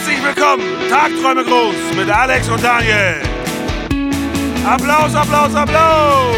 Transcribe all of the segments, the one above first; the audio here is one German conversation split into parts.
Herzlich willkommen, Tagträume groß mit Alex und Daniel. Applaus, Applaus, Applaus!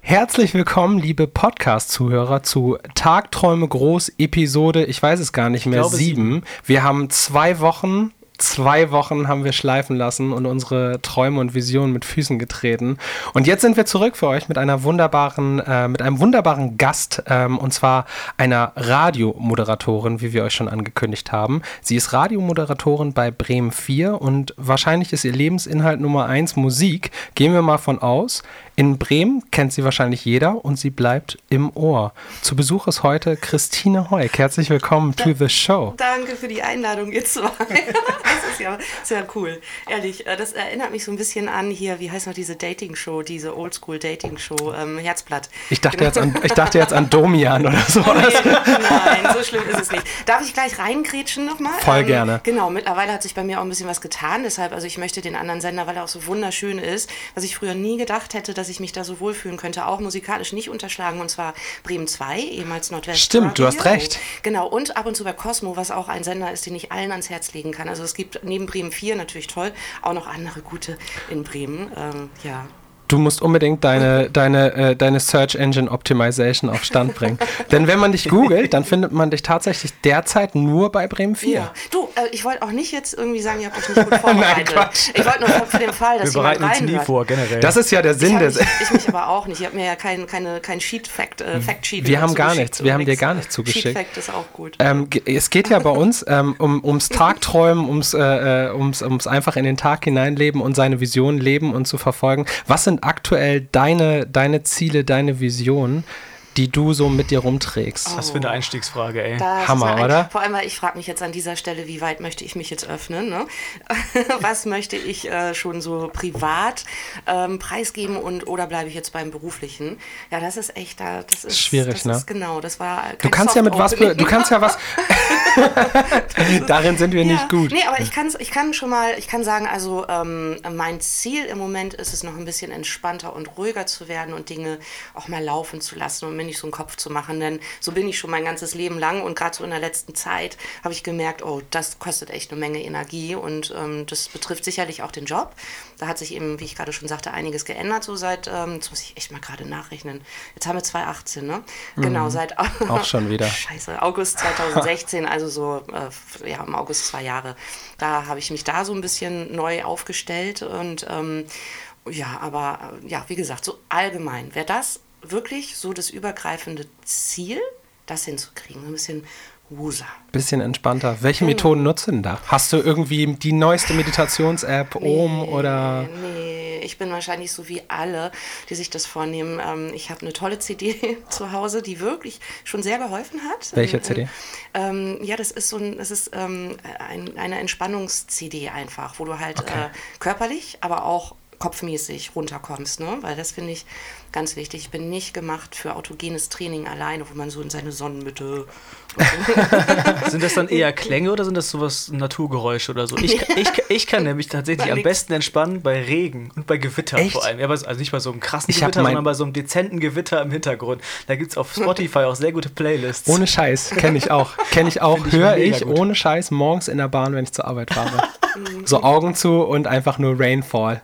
Herzlich willkommen, liebe Podcast-Zuhörer, zu Tagträume groß Episode, ich weiß es gar nicht mehr, glaube, sieben. Wir haben zwei Wochen zwei Wochen haben wir schleifen lassen und unsere Träume und Visionen mit Füßen getreten. Und jetzt sind wir zurück für euch mit einer wunderbaren, äh, mit einem wunderbaren Gast, ähm, und zwar einer Radiomoderatorin, wie wir euch schon angekündigt haben. Sie ist Radiomoderatorin bei Bremen 4 und wahrscheinlich ist ihr Lebensinhalt Nummer 1 Musik. Gehen wir mal von aus. In Bremen kennt sie wahrscheinlich jeder und sie bleibt im Ohr. Zu Besuch ist heute Christine Heuk. Herzlich willkommen to the show. Danke für die Einladung, ihr zwei. das ist ja sehr cool. Ehrlich, äh, das erinnert mich so ein bisschen an hier, wie heißt noch diese Dating-Show, diese Oldschool-Dating-Show, ähm, Herzblatt. Ich dachte, jetzt an, ich dachte jetzt an Domian oder so. Nee, nein, so schlimm ist es nicht. Darf ich gleich reingrätschen nochmal? Voll gerne. Genau, mittlerweile hat sich bei mir auch ein bisschen was getan. Deshalb, also ich möchte den anderen Sender, weil er auch so wunderschön ist, was ich früher nie gedacht hätte, dass ich mich da so wohlfühlen könnte, auch musikalisch nicht unterschlagen. Und zwar Bremen 2, ehemals Nordwest. Stimmt, du hast recht. Genau, und ab und zu bei Cosmo, was auch ein Sender ist, den ich allen ans Herz legen kann. Also es gibt neben Bremen 4 natürlich toll, auch noch andere gute in Bremen. Ähm, ja, Du musst unbedingt deine, deine, äh, deine Search Engine Optimization auf Stand bringen. Denn wenn man dich googelt, dann findet man dich tatsächlich derzeit nur bei Bremen 4. Ja. Du, äh, ich wollte auch nicht jetzt irgendwie sagen, ihr habt euch nicht gut vorbereitet. Quatsch. ich wollte nur für den Fall, dass Wir bereiten jemand uns nie vor, generell. Das ist ja der Ich, Sinn hab des. mich, ich mich aber auch nicht. Ich habe mir ja kein, keine, kein Sheet-Fact, äh, Fact-Sheet Wir haben gar nichts. Wir haben dir gar nichts zugeschickt. Sheet-Fact ist auch gut. Ähm, es geht ja bei uns ähm, um, ums Tagträumen, ums, äh, äh, ums, ums einfach in den Tag hineinleben und seine Vision leben und zu verfolgen. Was sind aktuell deine, deine Ziele, deine Visionen, die du so mit dir rumträgst? Was für eine Einstiegsfrage, ey. Das Hammer, oder? Vor allem, weil ich frage mich jetzt an dieser Stelle, wie weit möchte ich mich jetzt öffnen? Ne? Was möchte ich äh, schon so privat ähm, preisgeben und oder bleibe ich jetzt beim beruflichen? Ja, das ist echt, da- das ist Schwierig, das ne? Ist genau, das war. Du kannst ja mit was, du kannst ja was. Darin sind wir nicht Ja. gut. Nee, aber ich, kann's, ich kann schon mal, ich kann sagen, also ähm, mein Ziel im Moment ist es noch ein bisschen entspannter und ruhiger zu werden und Dinge auch mal laufen zu lassen und mir nicht so einen Kopf zu machen. Denn so bin ich schon mein ganzes Leben lang und gerade so in der letzten Zeit habe ich gemerkt, oh, das kostet echt eine Menge Energie und ähm, das betrifft sicherlich auch den Job. Da hat sich eben, wie ich gerade schon sagte, einiges geändert, so seit, ähm, jetzt muss ich echt mal gerade nachrechnen. Jetzt haben wir 2018, ne? Genau, seit Mhm. Auch schon wieder. Scheiße, August 2016, also so äh, ja, im August zwei Jahre. Da habe ich mich da so ein bisschen neu aufgestellt und ähm, ja, aber äh, ja, wie gesagt, so allgemein wäre das wirklich so das übergreifende Ziel, das hinzukriegen, ein bisschen Wusa. Bisschen entspannter. Welche Methoden nutzt du denn da? Hast du irgendwie die neueste Meditations-App, Om oder. Nee, ich bin wahrscheinlich so wie alle, die sich das vornehmen. Ähm, ich habe eine tolle CD zu Hause, die wirklich schon sehr geholfen hat. Welche Ähm, CD? Ähm, ja, das ist so ein, das ist ähm, ein, eine Entspannungs-CD einfach, wo du halt Okay. äh, körperlich, aber auch kopfmäßig runterkommst, ne? Weil das finde ich ganz wichtig. Ich bin nicht gemacht für autogenes Training alleine, wo man so in seine Sonnenmitte. Sind das dann eher Klänge oder sind das sowas Naturgeräusche oder so? Ich, ich, ich kann nämlich tatsächlich am besten entspannen bei Regen und bei Gewitter Echt? vor allem. Ja, also nicht bei so einem krassen Ich Gewitter, sondern bei so einem dezenten Gewitter im Hintergrund. Da gibt es auf Spotify auch sehr gute Playlists. Ohne Scheiß, kenne ich auch. Kenne ich auch, Find ich höre mega ich ohne Scheiß morgens in der Bahn, wenn ich zur Arbeit fahre. so Augen zu und einfach nur Rainfall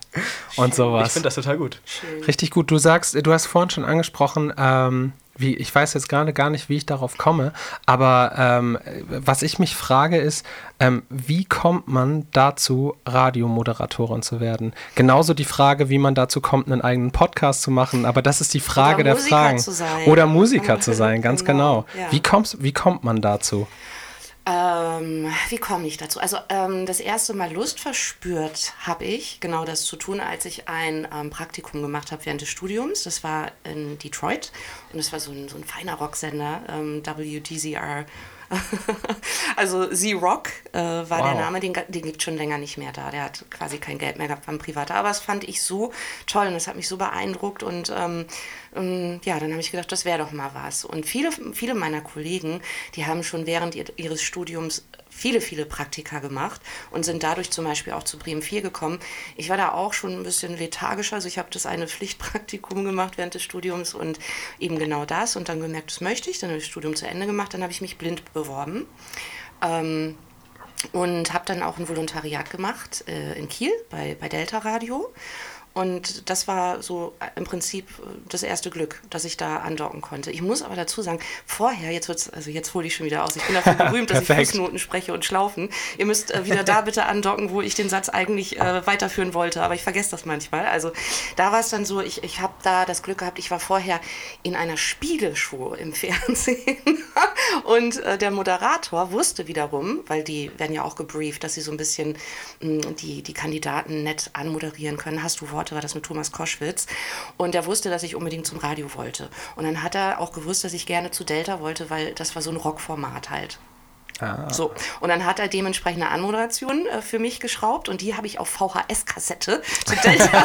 und ich sowas. finde das total gut. Richtig gut. Du sagst, du hast vorhin schon angesprochen, ähm, wie, ich weiß jetzt gerade gar nicht, wie ich darauf komme, aber ähm, was ich mich frage ist, ähm, wie kommt man dazu, Radiomoderatorin zu werden? Genauso die Frage, wie man dazu kommt, einen eigenen Podcast zu machen, aber das ist die Frage der Musiker Fragen. zu sein. Oder Musiker zu sein, ganz genau. Genau, ja. Wie, kommst, wie kommt man dazu? Ähm, wie komme ich dazu? Also ähm, das erste Mal Lust verspürt habe ich, genau das zu tun, als ich ein ähm, Praktikum gemacht habe während des Studiums. Das war in Detroit und das war so ein, so ein feiner Rocksender, ähm, WDZR. also Z-Rock äh, war der Wow. Name, den, den gibt schon länger nicht mehr da. Der hat quasi kein Geld mehr gehabt beim Privat. Aber das fand ich so toll und das hat mich so beeindruckt und ähm, ähm, ja, dann habe ich gedacht, das wäre doch mal was. Und viele, viele meiner Kollegen, die haben schon während ihres Studiums viele, viele Praktika gemacht und sind dadurch zum Beispiel auch zu Bremen 4 gekommen. Ich war da auch schon ein bisschen lethargischer, also ich habe das eine Pflichtpraktikum gemacht während des Studiums und eben genau das und dann gemerkt, das möchte ich, dann habe ich das Studium zu Ende gemacht, dann habe ich mich blind beworben. Ähm, und habe dann auch ein Volontariat gemacht äh, in Kiel bei, bei Delta Radio und das war so äh, im Prinzip äh, das erste Glück, dass ich da andocken konnte. Ich muss aber dazu sagen, vorher, jetzt wird's, also jetzt hole ich schon wieder aus. Ich bin dafür berühmt, dass ich Fußnoten spreche und Schlaufen. Ihr müsst äh, wieder da bitte andocken, wo ich den Satz eigentlich äh, weiterführen wollte, aber ich vergesse das manchmal. Also da war es dann so, ich, ich habe da das Glück gehabt, ich war vorher in einer Spieleshow im Fernsehen und äh, der Moderator wusste wiederum, weil die werden ja auch gebrieft, dass sie so ein bisschen mh, mm, die, die Kandidaten nett anmoderieren können. Hast du Worte? Worte war das mit Thomas Koschwitz. Und er wusste, dass ich unbedingt zum Radio wollte. Und dann hat er auch gewusst, dass ich gerne zu Delta wollte, weil das war so ein Rockformat halt. Ah. So, und dann hat er dementsprechend eine Anmoderation äh, für mich geschraubt und die habe ich auf VHS-Kassette zu Delta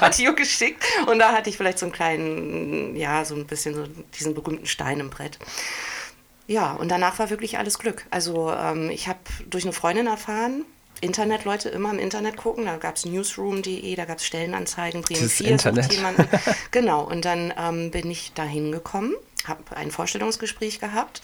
Radio geschickt. Und da hatte ich vielleicht so einen kleinen, ja, so ein bisschen so diesen berühmten Stein im Brett. Ja, und danach war wirklich alles Glück. Also ähm, ich habe durch eine Freundin erfahren, Internetleute immer im Internet gucken. Da gab es newsroom.de, da gab es Stellenanzeigen, Bremen 4 Internet. jemanden. genau, und dann ähm, bin ich da hingekommen, habe ein Vorstellungsgespräch gehabt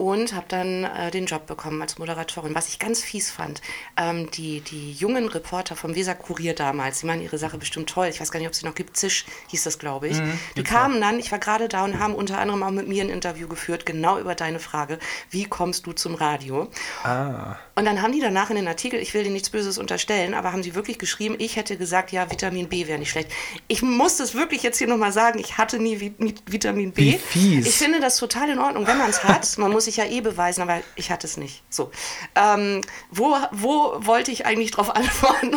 und habe dann äh, den Job bekommen als Moderatorin. Was ich ganz fies fand, ähm, die, die jungen Reporter vom Weser Kurier damals, die machen ihre Sache bestimmt toll. Ich weiß gar nicht, ob es sie noch gibt. Zisch hieß das, glaube ich. Mhm, die kamen dann, ich war gerade da und haben unter anderem auch mit mir ein Interview geführt, genau über deine Frage, wie kommst du zum Radio? Ah. Und dann haben die danach in den Artikel, ich will dir nichts Böses unterstellen, aber haben sie wirklich geschrieben, ich hätte gesagt, ja, Vitamin B wäre nicht schlecht. Ich muss das wirklich jetzt hier nochmal sagen, ich hatte nie Vitamin B. Wie fies. Ich finde das total in Ordnung, wenn man es hat. Man muss sich ja eh beweisen, aber ich hatte es nicht. So. Ähm, wo, wo wollte ich eigentlich drauf antworten?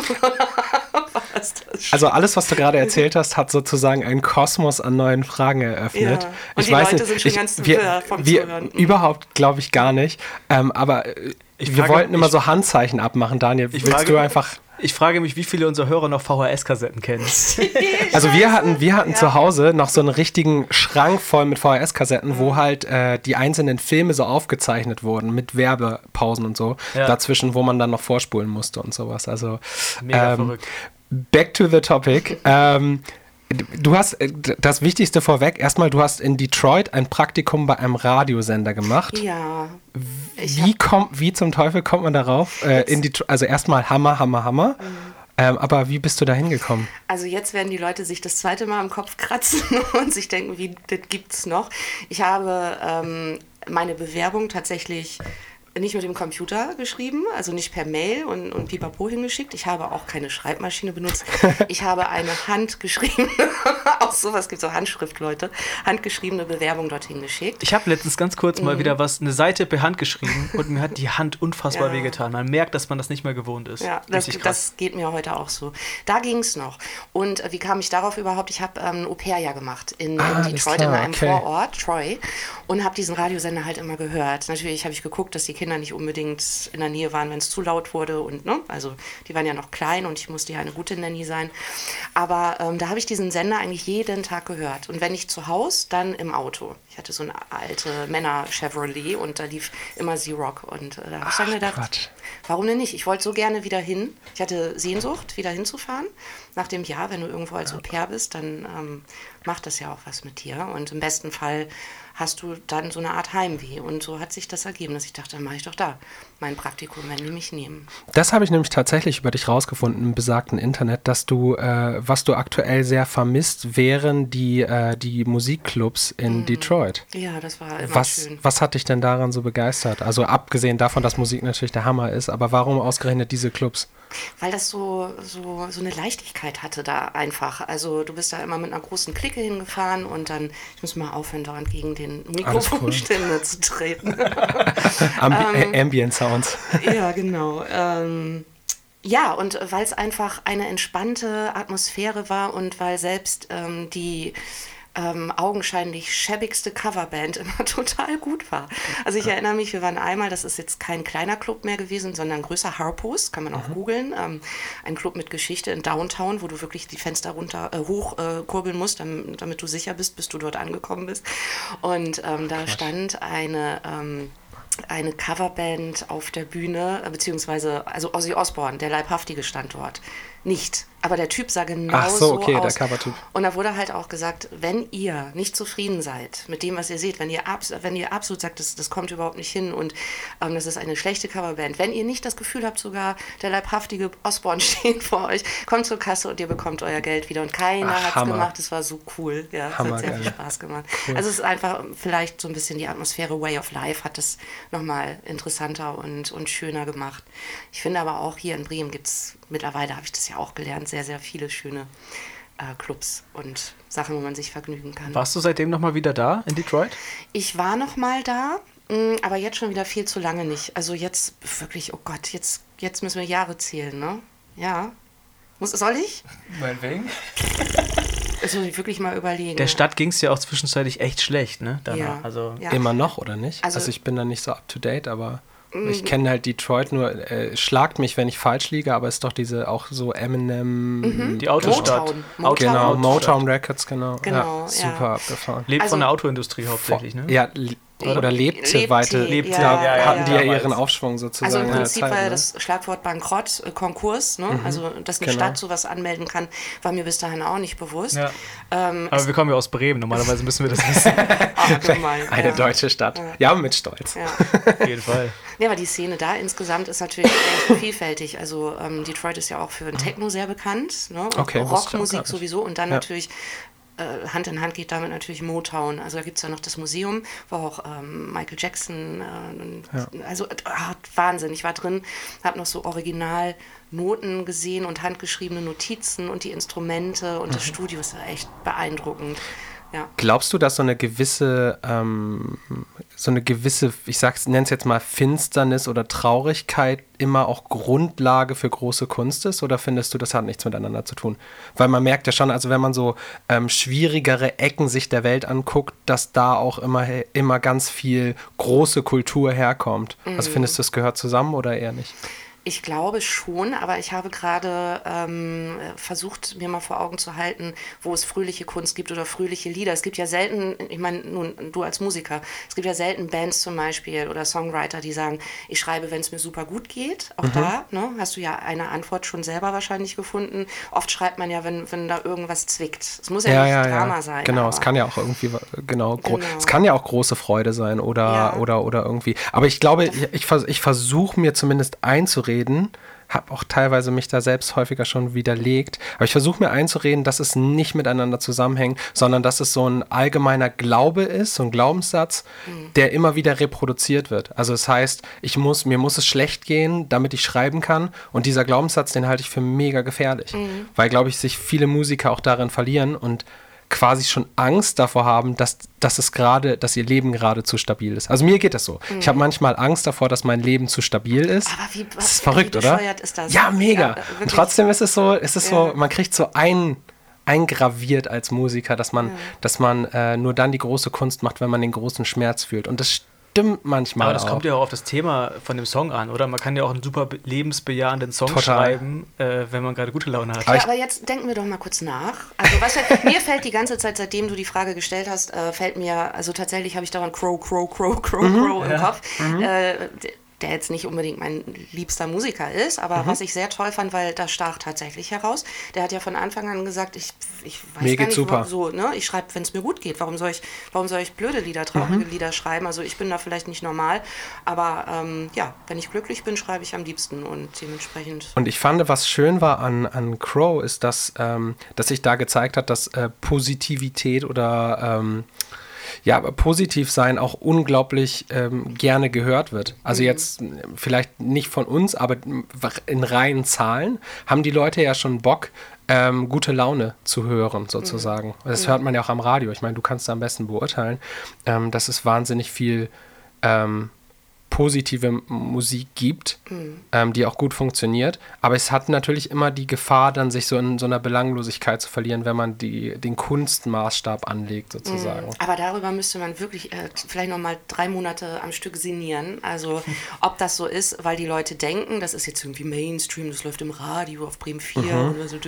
also alles, was du gerade erzählt hast, hat sozusagen einen Kosmos an neuen Fragen eröffnet. Ja. Und ich die weiß Leute nicht, sind schon ich, ganz wir, vom wir, Zuhören. Überhaupt glaube ich gar nicht. Ähm, aber äh, ich wir wollten immer so Handzeichen abmachen, Daniel. Willst frage, du einfach ich frage mich, wie viele unserer Hörer noch VHS-Kassetten kennen. also wir hatten, wir hatten ja. zu Hause noch so einen richtigen Schrank voll mit VHS-Kassetten, mhm. wo halt äh, die einzelnen Filme so aufgezeichnet wurden mit Werbepausen und so ja. dazwischen, wo man dann noch vorspulen musste und sowas. Also mega ähm, verrückt. Back to the topic. ähm, Du hast äh, das Wichtigste vorweg. Erstmal, du hast in Detroit ein Praktikum bei einem Radiosender gemacht. Ja. Wie, kommt, wie zum Teufel kommt man darauf? Äh, in Detroit, also erstmal Hammer, Hammer, Hammer. Mhm. Ähm, aber wie bist du da hingekommen? Also jetzt werden die Leute sich das zweite Mal am Kopf kratzen und sich denken, wie das gibt's noch. Ich habe ähm, meine Bewerbung tatsächlich nicht mit dem Computer geschrieben, also nicht per Mail und, und pipapo hingeschickt. Ich habe auch keine Schreibmaschine benutzt. Ich habe eine handgeschriebene, auch sowas gibt es auch Handschriftleute, handgeschriebene Bewerbung dorthin geschickt. Ich habe letztens ganz kurz mal mhm. wieder was, eine Seite per Hand geschrieben und mir hat die Hand unfassbar ja. wehgetan. Man merkt, dass man das nicht mehr gewohnt ist. Ja, das, das geht mir heute auch so. Da ging es noch. Und äh, wie kam ich darauf überhaupt? Ich habe ähm, Au-pair-Jahr gemacht in, ah, in Detroit, in einem okay. Vorort, Troy, und habe diesen Radiosender halt immer gehört. Natürlich habe ich geguckt, dass die Kinder Kinder nicht unbedingt in der Nähe waren, wenn es zu laut wurde. Und ne, also die waren ja noch klein und ich musste ja eine gute Nanny sein. Aber ähm, da habe ich diesen Sender eigentlich jeden Tag gehört. Und wenn nicht zu Hause, dann im Auto. Ich hatte so eine alte Männer Chevrolet und da lief immer Z-Rock. Und äh, da habe ich dann gedacht, Quatsch. Warum denn nicht? Ich wollte so gerne wieder hin. Ich hatte Sehnsucht, wieder hinzufahren. Nach dem Jahr, wenn du irgendwo als Au pair bist, dann ähm, macht das ja auch was mit dir. Und im besten Fall hast du dann so eine Art Heimweh. Und so hat sich das ergeben, dass ich dachte, dann mache ich doch da mein Praktikum, wenn die mich nehmen. Das habe ich nämlich tatsächlich über dich rausgefunden im besagten Internet, dass du, äh, was du aktuell sehr vermisst, wären die, äh, die Musikclubs in mhm. Detroit. Ja, das war immer was, schön. Was hat dich denn daran so begeistert? Also abgesehen davon, dass Musik natürlich der Hammer ist, aber warum ausgerechnet diese Clubs? Weil das so, so, so eine Leichtigkeit hatte da einfach. Also du bist da immer mit einer großen Clique hingefahren und dann, ich muss mal aufhören, dauernd gegen den Mikrofonständer cool. zu treten. Ambi ähm, Ambient Sounds. ja, genau. Ähm, ja, und weil es einfach eine entspannte Atmosphäre war und weil selbst ähm, die ähm, augenscheinlich schäbigste Coverband immer total gut war. Also ich erinnere mich, wir waren einmal, das ist jetzt kein kleiner Club mehr gewesen, sondern ein größer Harpos, kann man auch googeln. Ähm, ein Club mit Geschichte in Downtown, wo du wirklich die Fenster runter äh, hoch äh, musst, damit, damit, du sicher bist, bis du dort angekommen bist. Und ähm, da stand eine ähm, eine Coverband auf der Bühne, äh, beziehungsweise also Ozzy Osbourne, der leibhaftige Standort nicht. Aber der Typ sah genau Ach so, okay, aus. der Covertyp. Und da wurde halt auch gesagt, wenn ihr nicht zufrieden seid mit dem, was ihr seht, wenn ihr, abs wenn ihr absolut sagt, das, das kommt überhaupt nicht hin und ähm, das ist eine schlechte Coverband, wenn ihr nicht das Gefühl habt, sogar der leibhaftige Osborne steht vor euch, kommt zur Kasse und ihr bekommt euer Geld wieder. Und keiner hat es gemacht. Es war so cool. Ja, es Hammer, hat sehr geil. viel Spaß gemacht. Also es ist einfach vielleicht so ein bisschen die Atmosphäre Way of Life hat es nochmal interessanter und, und schöner gemacht. Ich finde aber auch hier in Bremen gibt es, mittlerweile habe ich das ja auch gelernt, sehr, sehr viele schöne äh, Clubs und Sachen, wo man sich vergnügen kann. Warst du seitdem nochmal wieder da in Detroit? Ich war noch mal da, mh, aber jetzt schon wieder viel zu lange nicht. Also jetzt wirklich, oh Gott, jetzt, jetzt müssen wir Jahre zählen, ne? Ja. Muss, soll ich? Meinetwegen. Das muss ich wirklich mal überlegen. Der Stadt ging es ja auch zwischenzeitlich echt schlecht, ne? Danach. Ja. Also, Ja. Immer noch, oder nicht? Also, Also- ich bin da nicht so up to date, aber ich kenne halt Detroit nur, äh, schlagt mich, wenn ich falsch liege, aber ist doch diese auch so Eminem. Die Autostadt. Motown. Motown. Genau, Motown. Records, genau. Genau, ja, super ja. abgefahren. Lebt Also- von der Autoindustrie hauptsächlich, ne? Ja, oder lebte, Lebte, weiter. Lebte, da ja, ja, hatten ja, die ja ihren Aufschwung sozusagen. Also im Prinzip Zeit, war ja ne? das Schlagwort Bankrott, äh, Konkurs, ne? Also dass eine Genau. Stadt sowas anmelden kann, war mir bis dahin auch nicht bewusst. Ja. Ähm, Aber wir kommen ja aus Bremen, normalerweise müssen wir das wissen. gemein, Eine ja. deutsche Stadt. Ja, mit Stolz. Ja. Auf jeden Fall. Ja, aber die Szene da insgesamt ist natürlich echt vielfältig. Also ähm, Detroit ist ja auch für den Techno sehr bekannt, ne? Und Okay, Rockmusik sowieso und dann Ja. natürlich äh, Hand in Hand geht damit natürlich Motown. Also da gibt es ja noch das Museum, wo auch ähm, Michael Jackson, äh, und- also äh, ah, Wahnsinn. Ich war drin, habe noch so original Noten gesehen und handgeschriebene Notizen und die Instrumente und Mhm. das Studio ist ja echt beeindruckend. Ja. Glaubst du, dass so eine gewisse, ähm, so eine gewisse, ich sag's, nenn's jetzt mal Finsternis oder Traurigkeit immer auch Grundlage für große Kunst ist? Oder findest du, das hat nichts miteinander zu tun? Weil man merkt ja schon, also wenn man so ähm, schwierigere Ecken sich der Welt anguckt, dass da auch immer, immer ganz viel große Kultur herkommt. Also findest du, es gehört zusammen oder eher nicht? Ich glaube schon, aber ich habe gerade ähm, versucht, mir mal vor Augen zu halten, wo es fröhliche Kunst gibt oder fröhliche Lieder. Es gibt ja selten, ich meine, nun, du als Musiker, es gibt ja selten Bands zum Beispiel oder Songwriter, die sagen, ich schreibe, wenn es mir super gut geht. Auch da ne, hast du ja eine Antwort schon selber wahrscheinlich gefunden. Oft schreibt man ja, wenn, wenn da irgendwas zwickt. Es muss ja, nicht Drama sein. Genau, es kann ja auch irgendwie, genau, Genau. es kann ja auch große Freude sein oder, Ja. oder, oder irgendwie. Aber ich glaube, ich, ich, vers ich versuche mir zumindest einzureden, habe auch teilweise mich da selbst häufiger schon widerlegt, aber ich versuche mir einzureden, dass es nicht miteinander zusammenhängt, sondern dass es so ein allgemeiner Glaube ist, so ein Glaubenssatz, der immer wieder reproduziert wird. Also das heißt, ich muss, mir muss es schlecht gehen, damit ich schreiben kann. Und dieser Glaubenssatz, den halte ich für mega gefährlich, weil, glaube ich, sich viele Musiker auch darin verlieren. Und quasi schon Angst davor haben, dass, dass es gerade, dass ihr Leben gerade zu stabil ist. Also mir geht das so. Ich habe manchmal Angst davor, dass mein Leben zu stabil ist. Aber wie- das was- ist verrückt, oder? ist das? Ja, mega. Ja, Und trotzdem ist es so, ist es so, Ja. man kriegt so ein eingraviert als Musiker, dass man, dass man äh, nur dann die große Kunst macht, wenn man den großen Schmerz fühlt. Und das stimmt manchmal Aber das auch. kommt ja auch auf das Thema von dem Song an, oder? Man kann ja auch einen super be- lebensbejahenden Song Total. schreiben, äh, wenn man gerade gute Laune hat. Aber Ja, aber jetzt denken wir doch mal kurz nach. Also was mir fällt die ganze Zeit, seitdem du die Frage gestellt hast, äh, fällt mir, also tatsächlich habe ich daran Crow, Crow, Crow, Crow, Mhm. Crow im Kopf. Äh, d- der jetzt nicht unbedingt mein liebster Musiker ist, aber Mhm. was ich sehr toll fand, weil da stach tatsächlich heraus. Der hat ja von Anfang an gesagt, ich, ich weiß Mir gar nicht, super. so, ne? Ich schreibe, wenn es mir gut geht. Warum soll ich, warum soll ich blöde Lieder, Mhm. traurige Lieder schreiben? Also ich bin da vielleicht nicht normal, aber ähm, ja, wenn ich glücklich bin, schreibe ich am liebsten und dementsprechend. Und ich fand, was schön war an, an Crow, ist, dass, ähm, dass sich da gezeigt hat, dass äh, Positivität oder ähm, ja, aber positiv sein auch unglaublich ähm, gerne gehört wird. Also jetzt äh, vielleicht nicht von uns, aber in reinen Zahlen haben die Leute ja schon Bock, ähm, gute Laune zu hören, sozusagen. Das hört man ja auch am Radio. Ich meine, du kannst da am besten beurteilen. Ähm, das ist wahnsinnig viel ähm, positive Musik gibt, ähm, die auch gut funktioniert. Aber es hat natürlich immer die Gefahr, dann sich so in so einer Belanglosigkeit zu verlieren, wenn man die, den Kunstmaßstab anlegt, sozusagen. Aber darüber müsste man wirklich äh, vielleicht noch mal drei Monate am Stück sinnieren. Also ob das so ist, weil die Leute denken, das ist jetzt irgendwie Mainstream, das läuft im Radio auf Bremen 4 oder so.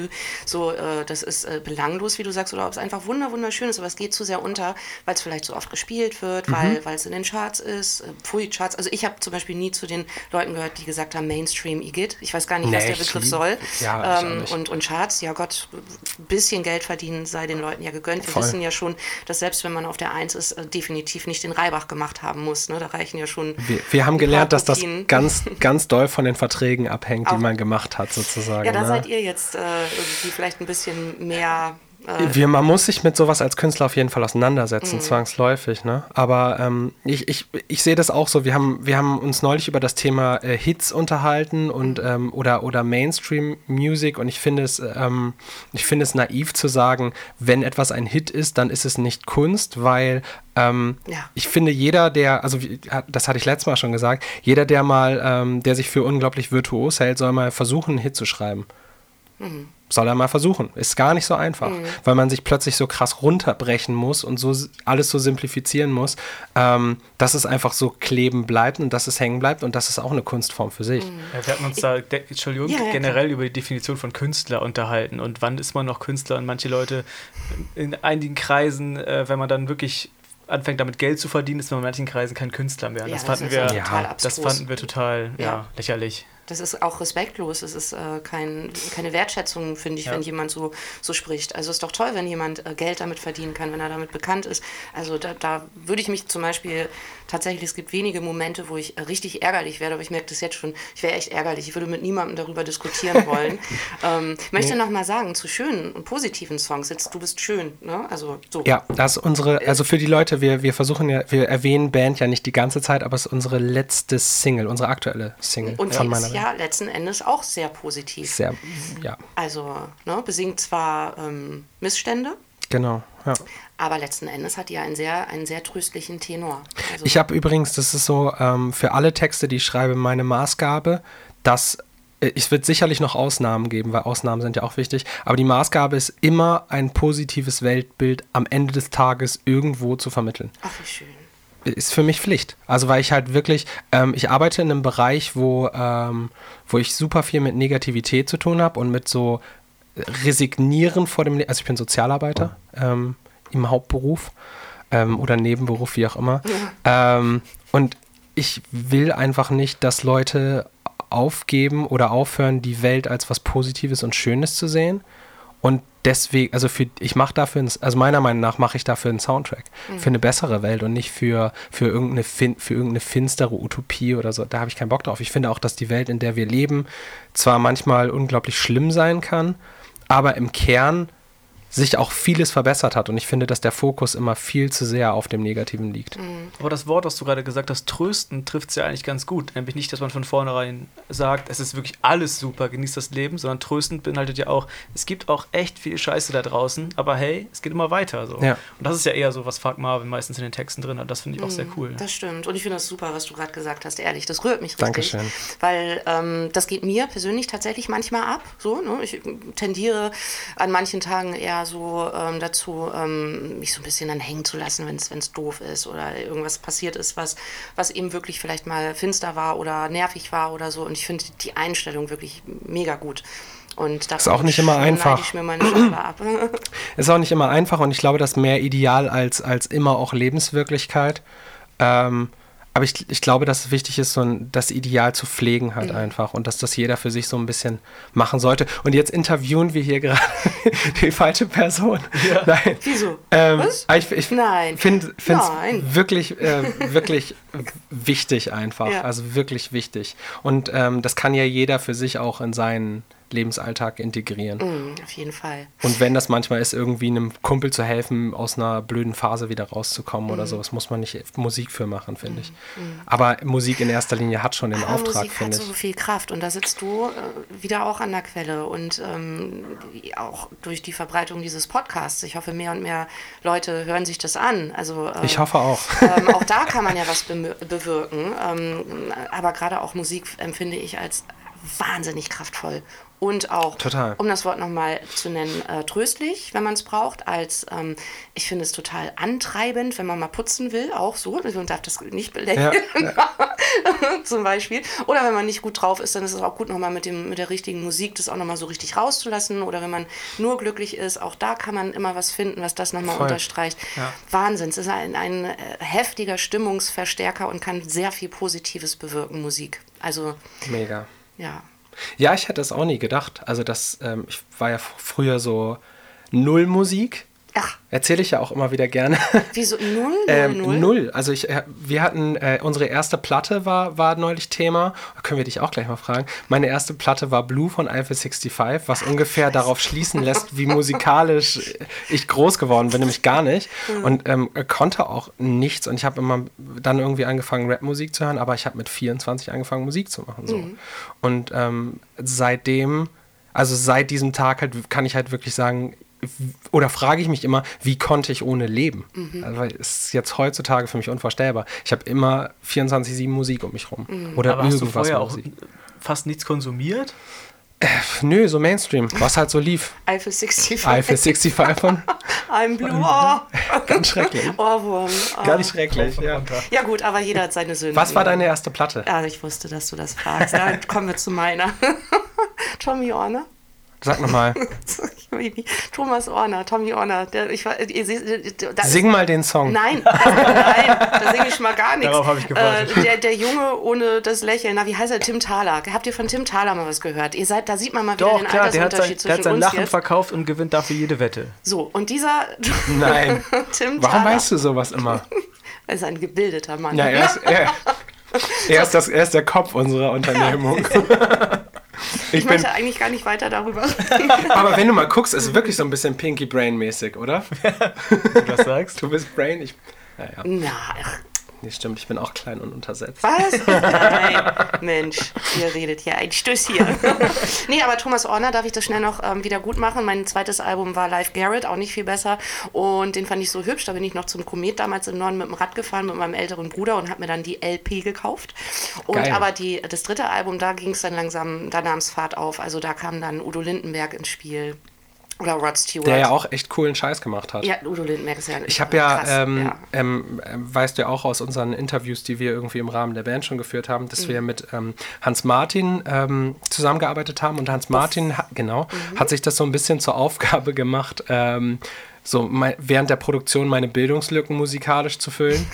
So, äh, das ist äh, belanglos, wie du sagst, oder ob es einfach wunder wunderschön ist, aber es geht zu sehr unter, weil es vielleicht so oft gespielt wird, weil weil es in den Charts ist, äh, Pfui Charts. Also ich habe zum Beispiel nie zu den Leuten gehört, die gesagt haben Mainstream Igitt. Ich weiß gar nicht, was Nee, der ich Begriff lieb- soll. Ja, ähm, und, und Charts, ja Gott, ein bisschen Geld verdienen sei den Leuten ja gegönnt. Wir Voll. wissen ja schon, dass selbst wenn man auf der Eins ist, äh, definitiv nicht den Reibach gemacht haben muss. Ne? Da reichen ja schon. Wir, wir haben gelernt, dass das ganz, ganz doll von den Verträgen abhängt, die man gemacht hat, sozusagen. Ja, da ne? seid ihr jetzt äh, irgendwie vielleicht ein bisschen mehr. Äh, Wir, man muss sich mit sowas als Künstler auf jeden Fall Mhm. auseinandersetzen, zwangsläufig. Ne? Aber ähm, ich, ich, ich sehe das auch so. Wir haben, wir haben uns neulich über das Thema äh, Hits unterhalten und Mhm. ähm, oder, oder Mainstream-Music und ich finde es, ähm, ich finde es naiv zu sagen, wenn etwas ein Hit ist, dann ist es nicht Kunst, weil ähm, Ja. ich finde jeder, der, also das hatte ich letztes Mal schon gesagt, jeder, der mal, ähm, der sich für unglaublich virtuos hält, soll mal versuchen, einen Hit zu schreiben. Soll er mal versuchen. Ist gar nicht so einfach, weil man sich plötzlich so krass runterbrechen muss und so alles so simplifizieren muss, ähm, dass es einfach so kleben bleibt und dass es hängen bleibt und das ist auch eine Kunstform für sich. Ja, wir hatten uns da, de, Entschuldigung, Ja, ja, generell über die Definition von Künstler unterhalten und wann ist man noch Künstler und manche Leute in einigen Kreisen, äh, wenn man dann wirklich anfängt damit Geld zu verdienen, ist man in manchen Kreisen kein Künstler mehr. Ja, das, das fanden wir, das fanden wir total ja. Ja. lächerlich. Das ist auch respektlos. Es ist äh, kein, keine Wertschätzung, finde ich, Ja. wenn jemand so, so spricht. Also es ist doch toll, wenn jemand äh, Geld damit verdienen kann, wenn er damit bekannt ist. Also da, da würde ich mich zum Beispiel tatsächlich, es gibt wenige Momente, wo ich richtig ärgerlich werde, aber ich merke das jetzt schon, ich wäre echt ärgerlich. Ich würde mit niemandem darüber diskutieren wollen. ähm, ich möchte noch mal sagen, zu schönen und positiven Songs, jetzt du bist schön, ne? Also so. Ja, das ist unsere, also für die Leute, wir, wir versuchen ja, wir erwähnen Band ja nicht die ganze Zeit, aber es ist unsere letzte Single, unsere aktuelle Single Und von meiner ist ja letzten Endes auch sehr positiv. Sehr, ja, Also, ne, besingt zwar ähm, Missstände, genau, ja. aber letzten Endes hat die ja einen sehr, einen sehr tröstlichen Tenor. Also, Ich habe übrigens, das ist so, ähm, für alle Texte, die ich schreibe, meine Maßgabe, dass äh, es wird sicherlich noch Ausnahmen geben, weil Ausnahmen sind ja auch wichtig, aber die Maßgabe ist immer ein positives Weltbild am Ende des Tages irgendwo zu vermitteln. ach, wie schön. ist für mich Pflicht. Also weil ich halt wirklich, ähm, ich arbeite in einem Bereich, wo, ähm, wo ich super viel mit Negativität zu tun habe und mit so Resignieren vor dem, Le also ich bin Sozialarbeiter ähm, im Hauptberuf ähm, oder Nebenberuf, wie auch immer. Ähm, und ich will einfach nicht, dass Leute aufgeben oder aufhören, die Welt als was Positives und Schönes zu sehen. Und deswegen, also für, ich mache dafür, einen- also meiner Meinung nach mache ich dafür einen Soundtrack. Für eine bessere Welt und nicht für, für, irgendeine, fin, für irgendeine finstere Utopie oder so. Da habe ich keinen Bock drauf. Ich finde auch, dass die Welt, in der wir leben, zwar manchmal unglaublich schlimm sein kann, aber im Kern sich auch vieles verbessert hat. Und ich finde, dass der Fokus immer viel zu sehr auf dem Negativen liegt. Aber das Wort, was du gerade gesagt hast, trösten, trifft es ja eigentlich ganz gut. Nämlich nicht, dass man von vornherein sagt, es ist wirklich alles super, genießt das Leben, sondern tröstend beinhaltet ja auch, es gibt auch echt viel Scheiße da draußen, aber hey, es geht immer weiter. So. Ja. Und das ist ja eher so, was Fuck Marvin meistens in den Texten drin hat. Das finde ich auch sehr cool. Das stimmt. Und ich finde das super, was du gerade gesagt hast, ehrlich. Das rührt mich richtig. Dankeschön. Weil ähm, das geht mir persönlich tatsächlich manchmal ab. So, ne? Ich tendiere an manchen Tagen eher so ähm, dazu, ähm, mich so ein bisschen dann hängen zu lassen, wenn es doof ist oder irgendwas passiert ist, was, was eben wirklich vielleicht mal finster war oder nervig war oder so. Und ich finde die Einstellung wirklich mega gut. Und Ist auch nicht immer schneide einfach. ich mir meine ab. Ist auch nicht immer einfach und ich glaube, das mehr ideal als, als immer auch Lebenswirklichkeit. Ähm, aber ich, ich glaube, dass es wichtig ist, so ein, das Ideal zu pflegen halt einfach und dass das jeder für sich so ein bisschen machen sollte. Und jetzt interviewen wir hier gerade die falsche Person. Nein. Wieso? Ähm, Was? aber Ich, ich Nein. finde es Nein. wirklich, äh, wirklich wichtig einfach. Ja. Also wirklich wichtig. Und ähm, das kann ja jeder für sich auch in seinen Lebensalltag integrieren. Mhm, auf jeden Fall. Und wenn das manchmal ist, irgendwie einem Kumpel zu helfen, aus einer blöden Phase wieder rauszukommen Mhm. oder sowas, muss man nicht Musik für machen, finde ich. Aber Musik in erster Linie hat schon den Aber Auftrag, Musik hat finde so ich. viel Kraft und da sitzt du äh, wieder auch an der Quelle und ähm, auch durch die Verbreitung dieses Podcasts. Ich hoffe, mehr und mehr Leute hören sich das an. Also ähm, Ich hoffe auch. ähm, auch da kann man ja was bemö- bewirken. Ähm, aber gerade auch Musik empfinde ich als wahnsinnig kraftvoll. Und auch, Total. um das Wort nochmal zu nennen, äh, tröstlich, wenn man es braucht. Als ähm, ich finde es total antreibend, wenn man mal putzen will, auch so. Man darf das nicht belächeln, zum Beispiel. Oder wenn man nicht gut drauf ist, dann ist es auch gut, nochmal mit, dem, mit der richtigen Musik das auch nochmal so richtig rauszulassen. Oder wenn man nur glücklich ist, auch da kann man immer was finden, was das nochmal unterstreicht. Wahnsinn. Es ist ein, ein äh, heftiger Stimmungsverstärker und kann sehr viel Positives bewirken, Musik. Also, Mega. ja. Ja, ich hätte es auch nie gedacht. Also das, ähm, ich war ja früher so Null Musik. Ach, Erzähle ich ja auch immer wieder gerne. wieso? Null? Null? Ähm, null? null. Also ich, äh, wir hatten, äh, unsere erste Platte war, war neulich Thema. Da können wir dich auch gleich mal fragen. Meine erste Platte war Blue von Alpha 65, was ungefähr darauf schließen lässt, wie musikalisch ich groß geworden bin, nämlich gar nicht. Und ähm, konnte auch nichts. Und ich habe immer dann irgendwie angefangen, Rapmusik zu hören, aber ich habe mit 24 angefangen, Musik zu machen. So. Und ähm, seitdem, also seit diesem Tag halt, kann ich halt wirklich sagen, oder frage ich mich immer, wie konnte ich ohne leben? Also, weil es ist jetzt heutzutage für mich unvorstellbar. Ich habe immer 24-7 Musik um mich rum. Oder Aber hast du irgendwas vorher auch Musik. fast nichts konsumiert? Pff, Nö, so Mainstream, was halt so lief. Eiffel 65. Eiffel 65 von, I'm Blue. Oh, ganz schrecklich. Ohrwurm. Oh. Ganz schrecklich, ja. Ja gut, aber jeder hat seine Sünden. Was war deine erste Platte? Ja, ich wusste, dass du das fragst. Dann kommen wir zu meiner. Tommy Orner. Sag nochmal. Thomas Orner, Tommy Orner. Der, ich, war- ihr seht, da ist- Sing mal den Song. Nein, das, nein, da singe ich mal gar nichts. Darauf habe ich gewartet. Äh, der, der Junge ohne das Lächeln, na, wie heißt er? Tim Thaler. Habt ihr von Tim Thaler mal was gehört? Ihr seid, da sieht man mal wieder Doch, den klar, der hat, Altersunterschied sein, der hat zwischen sein uns Lachen jetzt. verkauft und gewinnt dafür jede Wette. So, und dieser Nein. Tim Warum Thaler weißt du sowas immer? ist ein gebildeter Mann. Ja, er ist, er, er, ist das, er ist der Kopf unserer Unternehmung. Ich Ich bin, möchte eigentlich gar nicht weiter darüber aber wenn du mal guckst, ist es wirklich so ein bisschen Pinky Brain mäßig, oder? Wenn du das sagst. Du bist Brain, ich. Ja, ja. Na, ach, Nee, stimmt, ich bin auch klein und untersetzt. Was? Nein, Mensch, ihr redet hier ein Stöß hier. nee, aber Thomas Orner, darf ich das schnell noch ähm, wieder gut machen? Mein zweites Album war Live Garrett, auch nicht viel besser. Und den fand ich so hübsch. Da bin ich noch zum Komet damals im Norden mit dem Rad gefahren mit meinem älteren Bruder und habe mir dann die LP gekauft. Und Geil. aber die, das dritte Album, da ging es dann langsam, da nahm es Fahrt auf. Also da kam dann Udo Lindenberg ins Spiel. Oder Rod Stewart. Der ja auch echt coolen Scheiß gemacht hat. Ja, Udo Lindenberg ist ja Ich habe ja, krass, ähm, ja. Ähm, äh, weißt du ja auch aus unseren Interviews, die wir irgendwie im Rahmen der Band schon geführt haben, dass wir mit ähm, Hans Martin ähm, zusammengearbeitet haben und Hans Martin, ha genau, hat sich das so ein bisschen zur Aufgabe gemacht, ähm, so mei- während der Produktion meine Bildungslücken musikalisch zu füllen,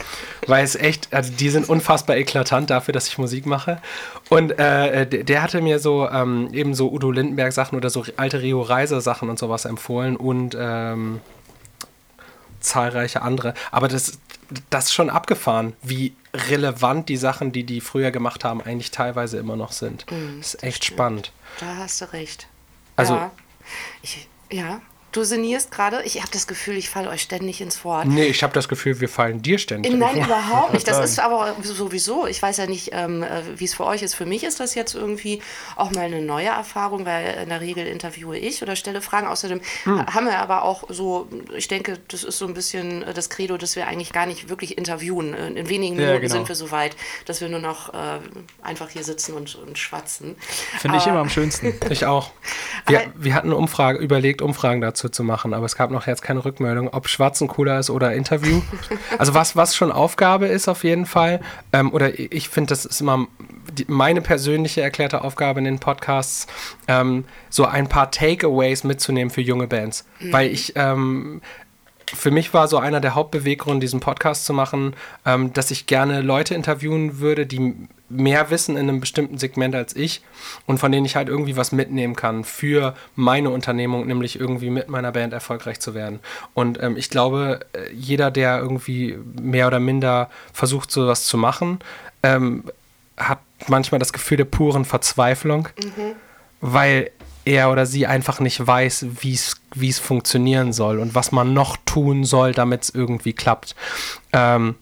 weil es echt, also die sind unfassbar eklatant dafür, dass ich Musik mache. Und äh, der, der hatte mir so ähm, eben so Udo Lindenberg Sachen oder so alte Rio Reiser Sachen und sowas empfohlen und ähm, zahlreiche andere. Aber das, das ist schon abgefahren, wie relevant die Sachen, die die früher gemacht haben, eigentlich teilweise immer noch sind. das ist echt spannend. Da hast du recht. Also- ja. Ich, ja. Du sinnierst gerade. Ich habe das Gefühl, ich falle euch ständig ins Wort. Nee, ich habe das Gefühl, wir fallen dir ständig. Nein, ins Wort. überhaupt nicht. Das ist aber sowieso, ich weiß ja nicht, ähm, äh, wie es für euch ist. Für mich ist das jetzt irgendwie auch mal eine neue Erfahrung, weil in der Regel interviewe ich oder stelle Fragen. Außerdem Hm. haben wir aber auch so, ich denke, das ist so ein bisschen äh, das Credo, dass wir eigentlich gar nicht wirklich interviewen. In wenigen Ja, Minuten genau. sind wir so weit, dass wir nur noch äh, einfach hier sitzen und, und schwatzen. Finde ich immer am schönsten. Ich auch. Wir, wir hatten Umfrage, überlegt, Umfragen dazu zu machen, aber es gab noch jetzt keine Rückmeldung, ob Schwatzen cooler ist oder Interview. Also was, was schon Aufgabe ist auf jeden Fall, ähm, oder ich- finde, das ist immer die, meine persönliche erklärte Aufgabe in den Podcasts, ähm, so ein paar Takeaways mitzunehmen für junge Bands. Weil ich ähm, für mich war so einer der Hauptbeweggründe, diesen Podcast zu machen, ähm, dass ich gerne Leute interviewen würde, die mehr wissen in einem bestimmten Segment als ich und von denen ich halt irgendwie was mitnehmen kann für meine Unternehmung, nämlich irgendwie mit meiner Band erfolgreich zu werden. Und ähm, ich glaube, äh, jeder, der irgendwie mehr oder minder versucht, sowas zu machen, ähm, hat manchmal das Gefühl der puren Verzweiflung, weil er oder sie einfach nicht weiß, wie es funktionieren soll und was man noch tun soll, damit es irgendwie klappt. Ähm,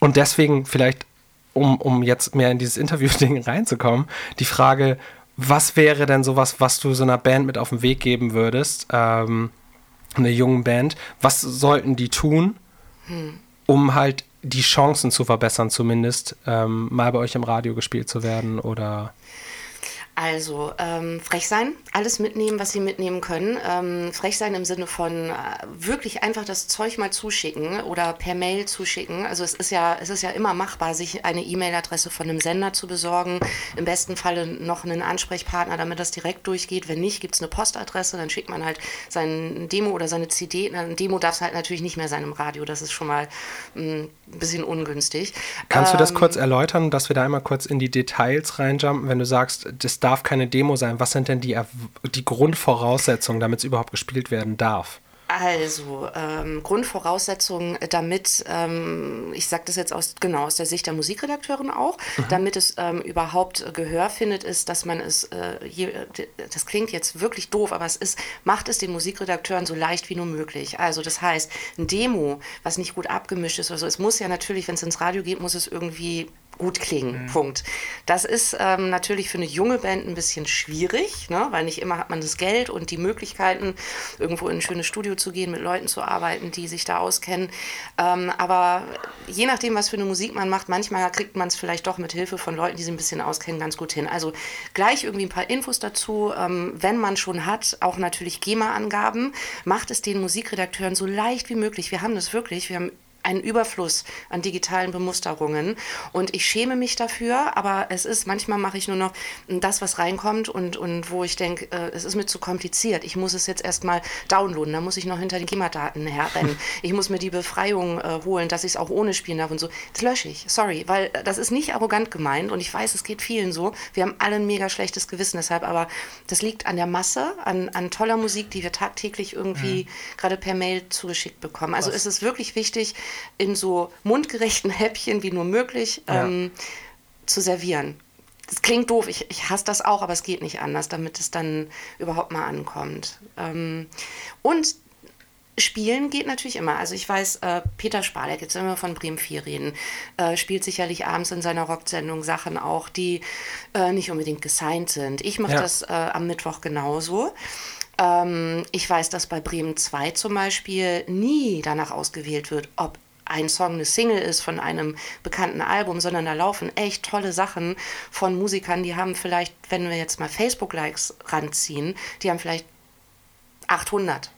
und deswegen vielleicht, um, um jetzt mehr in dieses Interview-Ding reinzukommen, die Frage, was wäre denn sowas, was du so einer Band mit auf den Weg geben würdest, ähm, eine jungen Band, was sollten die tun, hm. um halt die Chancen zu verbessern, zumindest ähm, mal bei euch im Radio gespielt zu werden oder also ähm, frech sein, alles mitnehmen, was sie mitnehmen können. Ähm, frech sein im Sinne von äh, wirklich einfach das Zeug mal zuschicken oder per Mail zuschicken. Also es ist ja, es ist ja immer machbar, sich eine E-Mail-Adresse von einem Sender zu besorgen. Im besten Falle noch einen Ansprechpartner, damit das direkt durchgeht. Wenn nicht, gibt es eine Postadresse, dann schickt man halt sein Demo oder seine CD. Ein Demo darf es halt natürlich nicht mehr sein im Radio. Das ist schon mal ein bisschen ungünstig. Kannst ähm, du das ähm, kurz erläutern, dass wir da einmal kurz in die Details reinjumpen, wenn du sagst, das darf keine Demo sein. Was sind denn die, die Grundvoraussetzungen, damit es überhaupt gespielt werden darf? Also, ähm, Grundvoraussetzungen, damit, ähm, ich sage das jetzt aus, genau aus der Sicht der Musikredakteurin auch, mhm. damit es ähm, überhaupt Gehör findet, ist, dass man es, äh, je, das klingt jetzt wirklich doof, aber es ist, macht es den Musikredakteuren so leicht wie nur möglich. Also, das heißt, ein Demo, was nicht gut abgemischt ist oder so, es muss ja natürlich, wenn es ins Radio geht, muss es irgendwie gut klingen. Mhm. Punkt. Das ist ähm, natürlich für eine junge Band ein bisschen schwierig, ne? weil nicht immer hat man das Geld und die Möglichkeiten, irgendwo in ein schönes Studio zu gehen, mit Leuten zu arbeiten, die sich da auskennen. Ähm, aber je nachdem, was für eine Musik man macht, manchmal kriegt man es vielleicht doch mit Hilfe von Leuten, die sich ein bisschen auskennen, ganz gut hin. Also gleich irgendwie ein paar Infos dazu, ähm, wenn man schon hat, auch natürlich GEMA-Angaben, macht es den Musikredakteuren so leicht wie möglich. Wir haben das wirklich, wir haben einen Überfluss an digitalen Bemusterungen. Und ich schäme mich dafür, aber es ist, manchmal mache ich nur noch das, was reinkommt und, und wo ich denke, äh, es ist mir zu kompliziert. Ich muss es jetzt erstmal downloaden, da muss ich noch hinter den GEMA-Daten herrennen. Ich muss mir die Befreiung äh, holen, dass ich es auch ohne spielen darf und so. Das lösche ich, sorry, weil das ist nicht arrogant gemeint und ich weiß, es geht vielen so. Wir haben alle ein mega schlechtes Gewissen deshalb, aber das liegt an der Masse, an, an toller Musik, die wir tagtäglich irgendwie mhm. gerade per Mail zugeschickt bekommen. Also was? es ist wirklich wichtig, in so mundgerechten Häppchen wie nur möglich ähm, ja. zu servieren. Das klingt doof, ich, ich hasse das auch, aber es geht nicht anders, damit es dann überhaupt mal ankommt. Ähm, und Spielen geht natürlich immer. Also ich weiß, äh, Peter Spalek, jetzt wenn wir von Bremen 4 reden, äh, spielt sicherlich abends in seiner Rocksendung Sachen auch, die äh, nicht unbedingt gesigned sind. Ich mache ja. das äh, am Mittwoch genauso. Ähm, ich weiß, dass bei Bremen 2 zum Beispiel nie danach ausgewählt wird, ob ein Song eine Single ist von einem bekannten Album, sondern da laufen echt tolle Sachen von Musikern, die haben vielleicht, wenn wir jetzt mal Facebook-Likes ranziehen, die haben vielleicht 800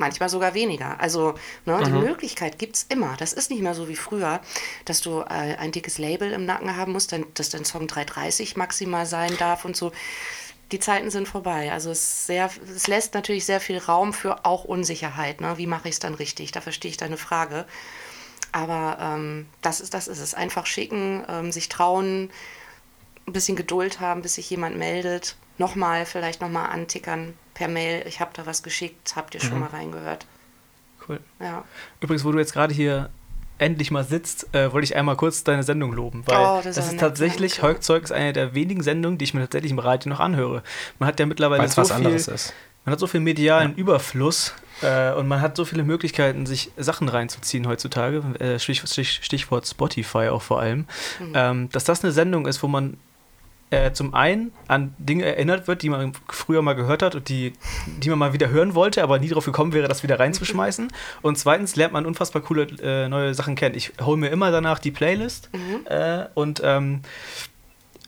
manchmal sogar weniger. Also ne, mhm. die Möglichkeit gibt es immer. Das ist nicht mehr so wie früher, dass du äh, ein dickes Label im Nacken haben musst, dann, dass dein Song 330 maximal sein darf und so. Die Zeiten sind vorbei. Also es, sehr, es lässt natürlich sehr viel Raum für auch Unsicherheit. Ne? Wie mache ich es dann richtig? Da verstehe ich deine Frage. Aber ähm, das, ist, das ist es. Einfach schicken, ähm, sich trauen, ein bisschen Geduld haben, bis sich jemand meldet. Nochmal, vielleicht nochmal antickern per Mail. Ich habe da was geschickt, habt ihr schon mhm. mal reingehört. Cool. Ja. Übrigens, wo du jetzt gerade hier endlich mal sitzt, äh, wollte ich einmal kurz deine Sendung loben, weil oh, das, das ist tatsächlich, Heugzeug ist eine der wenigen Sendungen, die ich mir tatsächlich im Radio noch anhöre. Man hat ja mittlerweile Weil's so was viel, anderes ist. Man hat so viel medialen ja. Überfluss äh, und man hat so viele Möglichkeiten, sich Sachen reinzuziehen heutzutage, äh, Stich, Stich, Stichwort Spotify auch vor allem, mhm. ähm, dass das eine Sendung ist, wo man äh, zum einen an Dinge erinnert wird, die man früher mal gehört hat und die, die man mal wieder hören wollte, aber nie darauf gekommen wäre, das wieder reinzuschmeißen. Und zweitens lernt man unfassbar coole äh, neue Sachen kennen. Ich hole mir immer danach die Playlist mhm. äh, und ähm,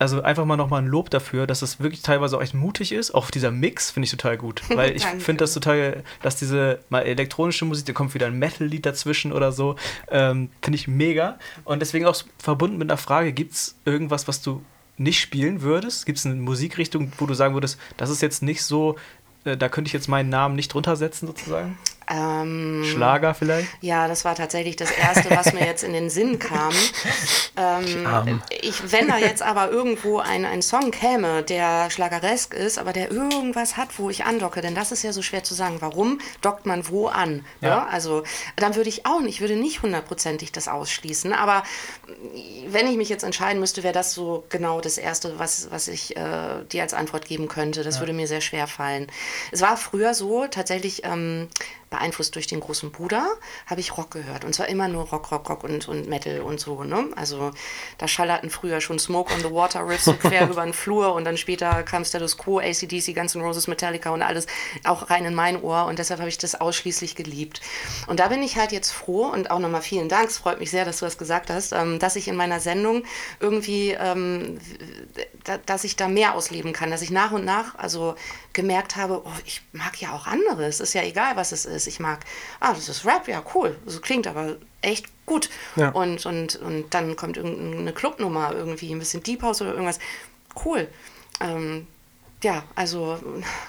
also einfach mal nochmal ein Lob dafür, dass es wirklich teilweise auch echt mutig ist. Auch dieser Mix finde ich total gut. Weil ich finde das total, dass diese mal elektronische Musik, da kommt wieder ein Metal-Lied dazwischen oder so, ähm, finde ich mega. Und deswegen auch verbunden mit einer Frage, gibt es irgendwas, was du nicht spielen würdest? Gibt es eine Musikrichtung, wo du sagen würdest, das ist jetzt nicht so, äh, da könnte ich jetzt meinen Namen nicht drunter setzen sozusagen? Ähm, Schlager vielleicht? Ja, das war tatsächlich das Erste, was mir jetzt in den Sinn kam. Ähm, ich, wenn da jetzt aber irgendwo ein, ein Song käme, der schlageresk ist, aber der irgendwas hat, wo ich andocke, denn das ist ja so schwer zu sagen, warum dockt man wo an? Ja. Ja. Also dann würde ich auch nicht, würde nicht hundertprozentig das ausschließen, aber wenn ich mich jetzt entscheiden müsste, wäre das so genau das Erste, was, was ich äh, dir als Antwort geben könnte. Das würde mir sehr schwer fallen. Es war früher so, tatsächlich ähm, beeinflusst durch den großen Bruder, habe ich Rock gehört. Und zwar immer nur Rock, Rock, Rock und, und Metal und so. Ne? Also da schallerten früher schon Smoke on the Water Riffs so quer über den Flur und dann später kam Status Quo, ACDC, Guns N' Roses, Metallica und alles auch rein in mein Ohr und deshalb habe ich das ausschließlich geliebt. Und da bin ich halt jetzt froh und auch nochmal vielen Dank, es freut mich sehr, dass du das gesagt hast, ähm, dass ich in meiner Sendung irgendwie, ähm, da, dass ich da mehr ausleben kann, dass ich nach und nach also gemerkt habe, oh, ich mag ja auch anderes, ist ja egal, was es ist. Ich mag, ah, das ist Rap, ja, cool, das klingt aber echt gut. Ja. Und, und, und dann kommt irgendeine Clubnummer, irgendwie ein bisschen Deep House oder irgendwas. Cool. Ähm, ja, also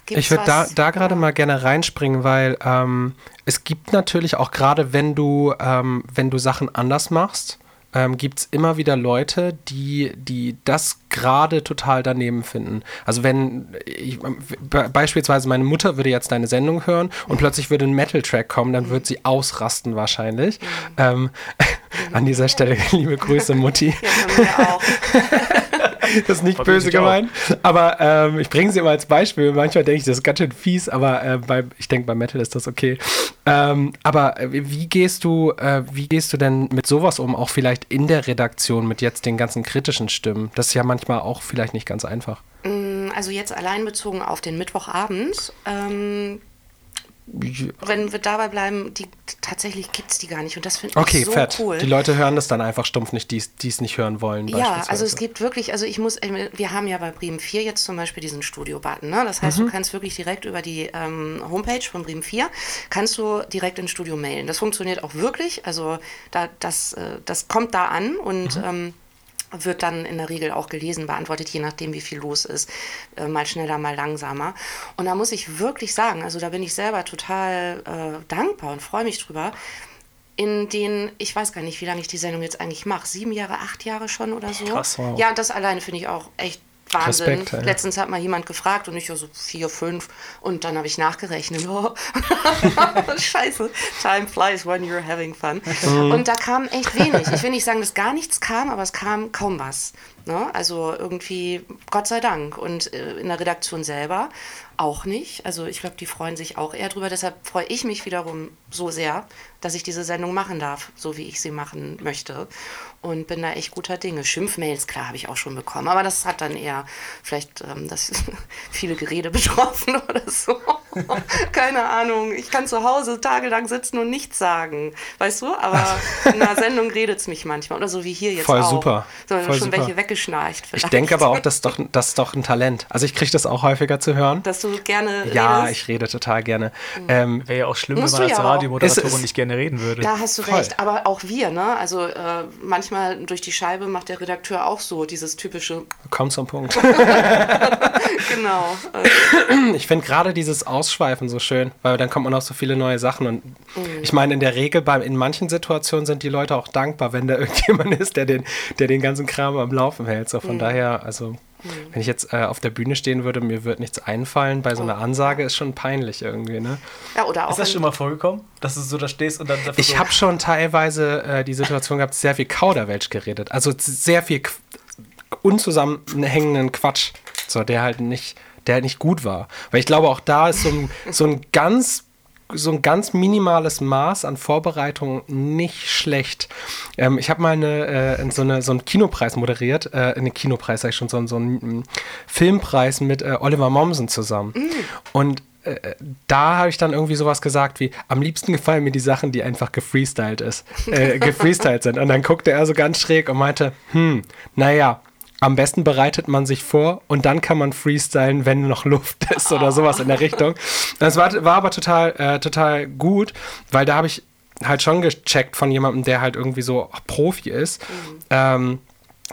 Ich würde da, da gerade mal gerne reinspringen, weil ähm, es gibt natürlich auch gerade, wenn du, ähm, wenn du Sachen anders machst, ähm, gibt es immer wieder Leute, die, die das gerade total daneben finden. Also wenn ich, be beispielsweise meine Mutter würde jetzt deine Sendung hören und plötzlich würde ein Metal-Track kommen, dann wird sie ausrasten wahrscheinlich. Ähm, an dieser Stelle liebe Grüße, Mutti. Ja, von mir auch. Das ist nicht Verbind böse auch. gemeint. Aber ähm, ich bringe sie immer als Beispiel. Manchmal denke ich, das ist ganz schön fies, aber äh, bei, ich denke, bei Metal ist das okay. Ähm, aber äh, wie gehst du, äh, wie gehst du denn mit sowas um? Auch vielleicht in der Redaktion mit jetzt den ganzen kritischen Stimmen. Das ist ja manchmal auch vielleicht nicht ganz einfach. Also jetzt allein bezogen auf den Mittwochabend. Ähm, wenn wir dabei bleiben, die, tatsächlich gibt es die gar nicht. Und das finde Okay, ich so fett. cool. Die Leute hören das dann einfach stumpf nicht, die es nicht hören wollen. Ja, also es gibt wirklich, also ich muss, wir haben ja bei Bremen 4 jetzt zum Beispiel diesen Studio-Button. Ne? Das heißt, du kannst wirklich direkt über die ähm, Homepage von Bremen 4, kannst du direkt ins Studio mailen. Das funktioniert auch wirklich, also da, das, äh, das kommt da an und ähm, wird dann in der Regel auch gelesen, beantwortet, je nachdem, wie viel los ist. Äh, mal schneller, mal langsamer. Und da muss ich wirklich sagen, also da bin ich selber total äh, dankbar und freue mich drüber. In den, ich weiß gar nicht, wie lange ich die Sendung jetzt eigentlich mache. Sieben Jahre, acht Jahre schon oder so. Krass. Wow. Ja, und das alleine finde ich auch echt Wahnsinn. Respekt, ja. Letztens hat mal jemand gefragt und ich so vier, fünf und dann habe ich nachgerechnet. Oh. Scheiße. Time flies when you're having fun. Und da kam echt wenig. Ich will nicht sagen, dass gar nichts kam, aber es kam kaum was. Ne? Also irgendwie, Gott sei Dank. Und äh, in der Redaktion selber auch nicht. Also ich glaube, die freuen sich auch eher drüber. Deshalb freue ich mich wiederum so sehr, dass ich diese Sendung machen darf, so wie ich sie machen möchte. Und bin da echt guter Dinge. Schimpfmails, klar, habe ich auch schon bekommen. Aber das hat dann eher vielleicht ähm, das viele Gerede betroffen oder so. Keine Ahnung. Ich kann zu Hause tagelang sitzen und nichts sagen. Weißt du? Aber in einer Sendung redet es mich manchmal. Oder so wie hier jetzt Voll auch. super. So, Voll schon super. welche weggeschnarcht. ich vielleicht. denke aber auch, das ist doch, das ist doch ein Talent. Also ich kriege das auch häufiger zu hören. Dass du gerne Ja, redest. ich rede total gerne. Ähm, Wäre ja auch schlimm, wenn man als ja Radiomoderatorin nicht gerne reden würde. Da hast du Voll. recht, aber auch wir, ne? Also äh, manchmal durch die Scheibe macht der Redakteur auch so dieses typische, komm zum Punkt. genau. Äh, Ich finde gerade dieses Ausschweifen so schön, weil dann kommt man auf so viele neue Sachen. Und ich meine, in der Regel, bei, in manchen Situationen sind die Leute auch dankbar, wenn da irgendjemand ist, der den, der den ganzen Kram am Laufen hält. So von daher, also wenn ich jetzt äh, auf der Bühne stehen würde, mir wird nichts einfallen. Bei so einer Ansage ist schon peinlich irgendwie, ne? ja, oder auch Ist das schon mal vorgekommen, dass du so da stehst und dann dafür Ich so, habe schon teilweise äh, die Situation gehabt, sehr viel Kauderwelsch geredet. Also sehr viel Qu unzusammenhängenden Quatsch, so, der halt nicht, der halt nicht gut war. Weil ich glaube, auch da ist so ein, so ein ganz so ein ganz minimales Maß an Vorbereitung nicht schlecht. Ähm, ich habe mal eine, äh, so, eine, so einen Kinopreis moderiert, äh, einen Kinopreis, sag ich schon, so, einen- so einen mm, Filmpreis mit äh, Oliver Mommsen zusammen. Und äh, da habe ich dann irgendwie sowas gesagt wie, am liebsten gefallen mir die Sachen, die einfach gefreestylt ist, äh, gefreestylt sind. Und dann guckte er so ganz schräg und meinte, hm, naja, am besten bereitet man sich vor und dann kann man freestylen, wenn noch Luft ist oder sowas in der Richtung. Das war, war aber total, äh, total gut, weil da habe ich halt schon gecheckt von jemandem, der halt irgendwie so Profi ist. Ähm,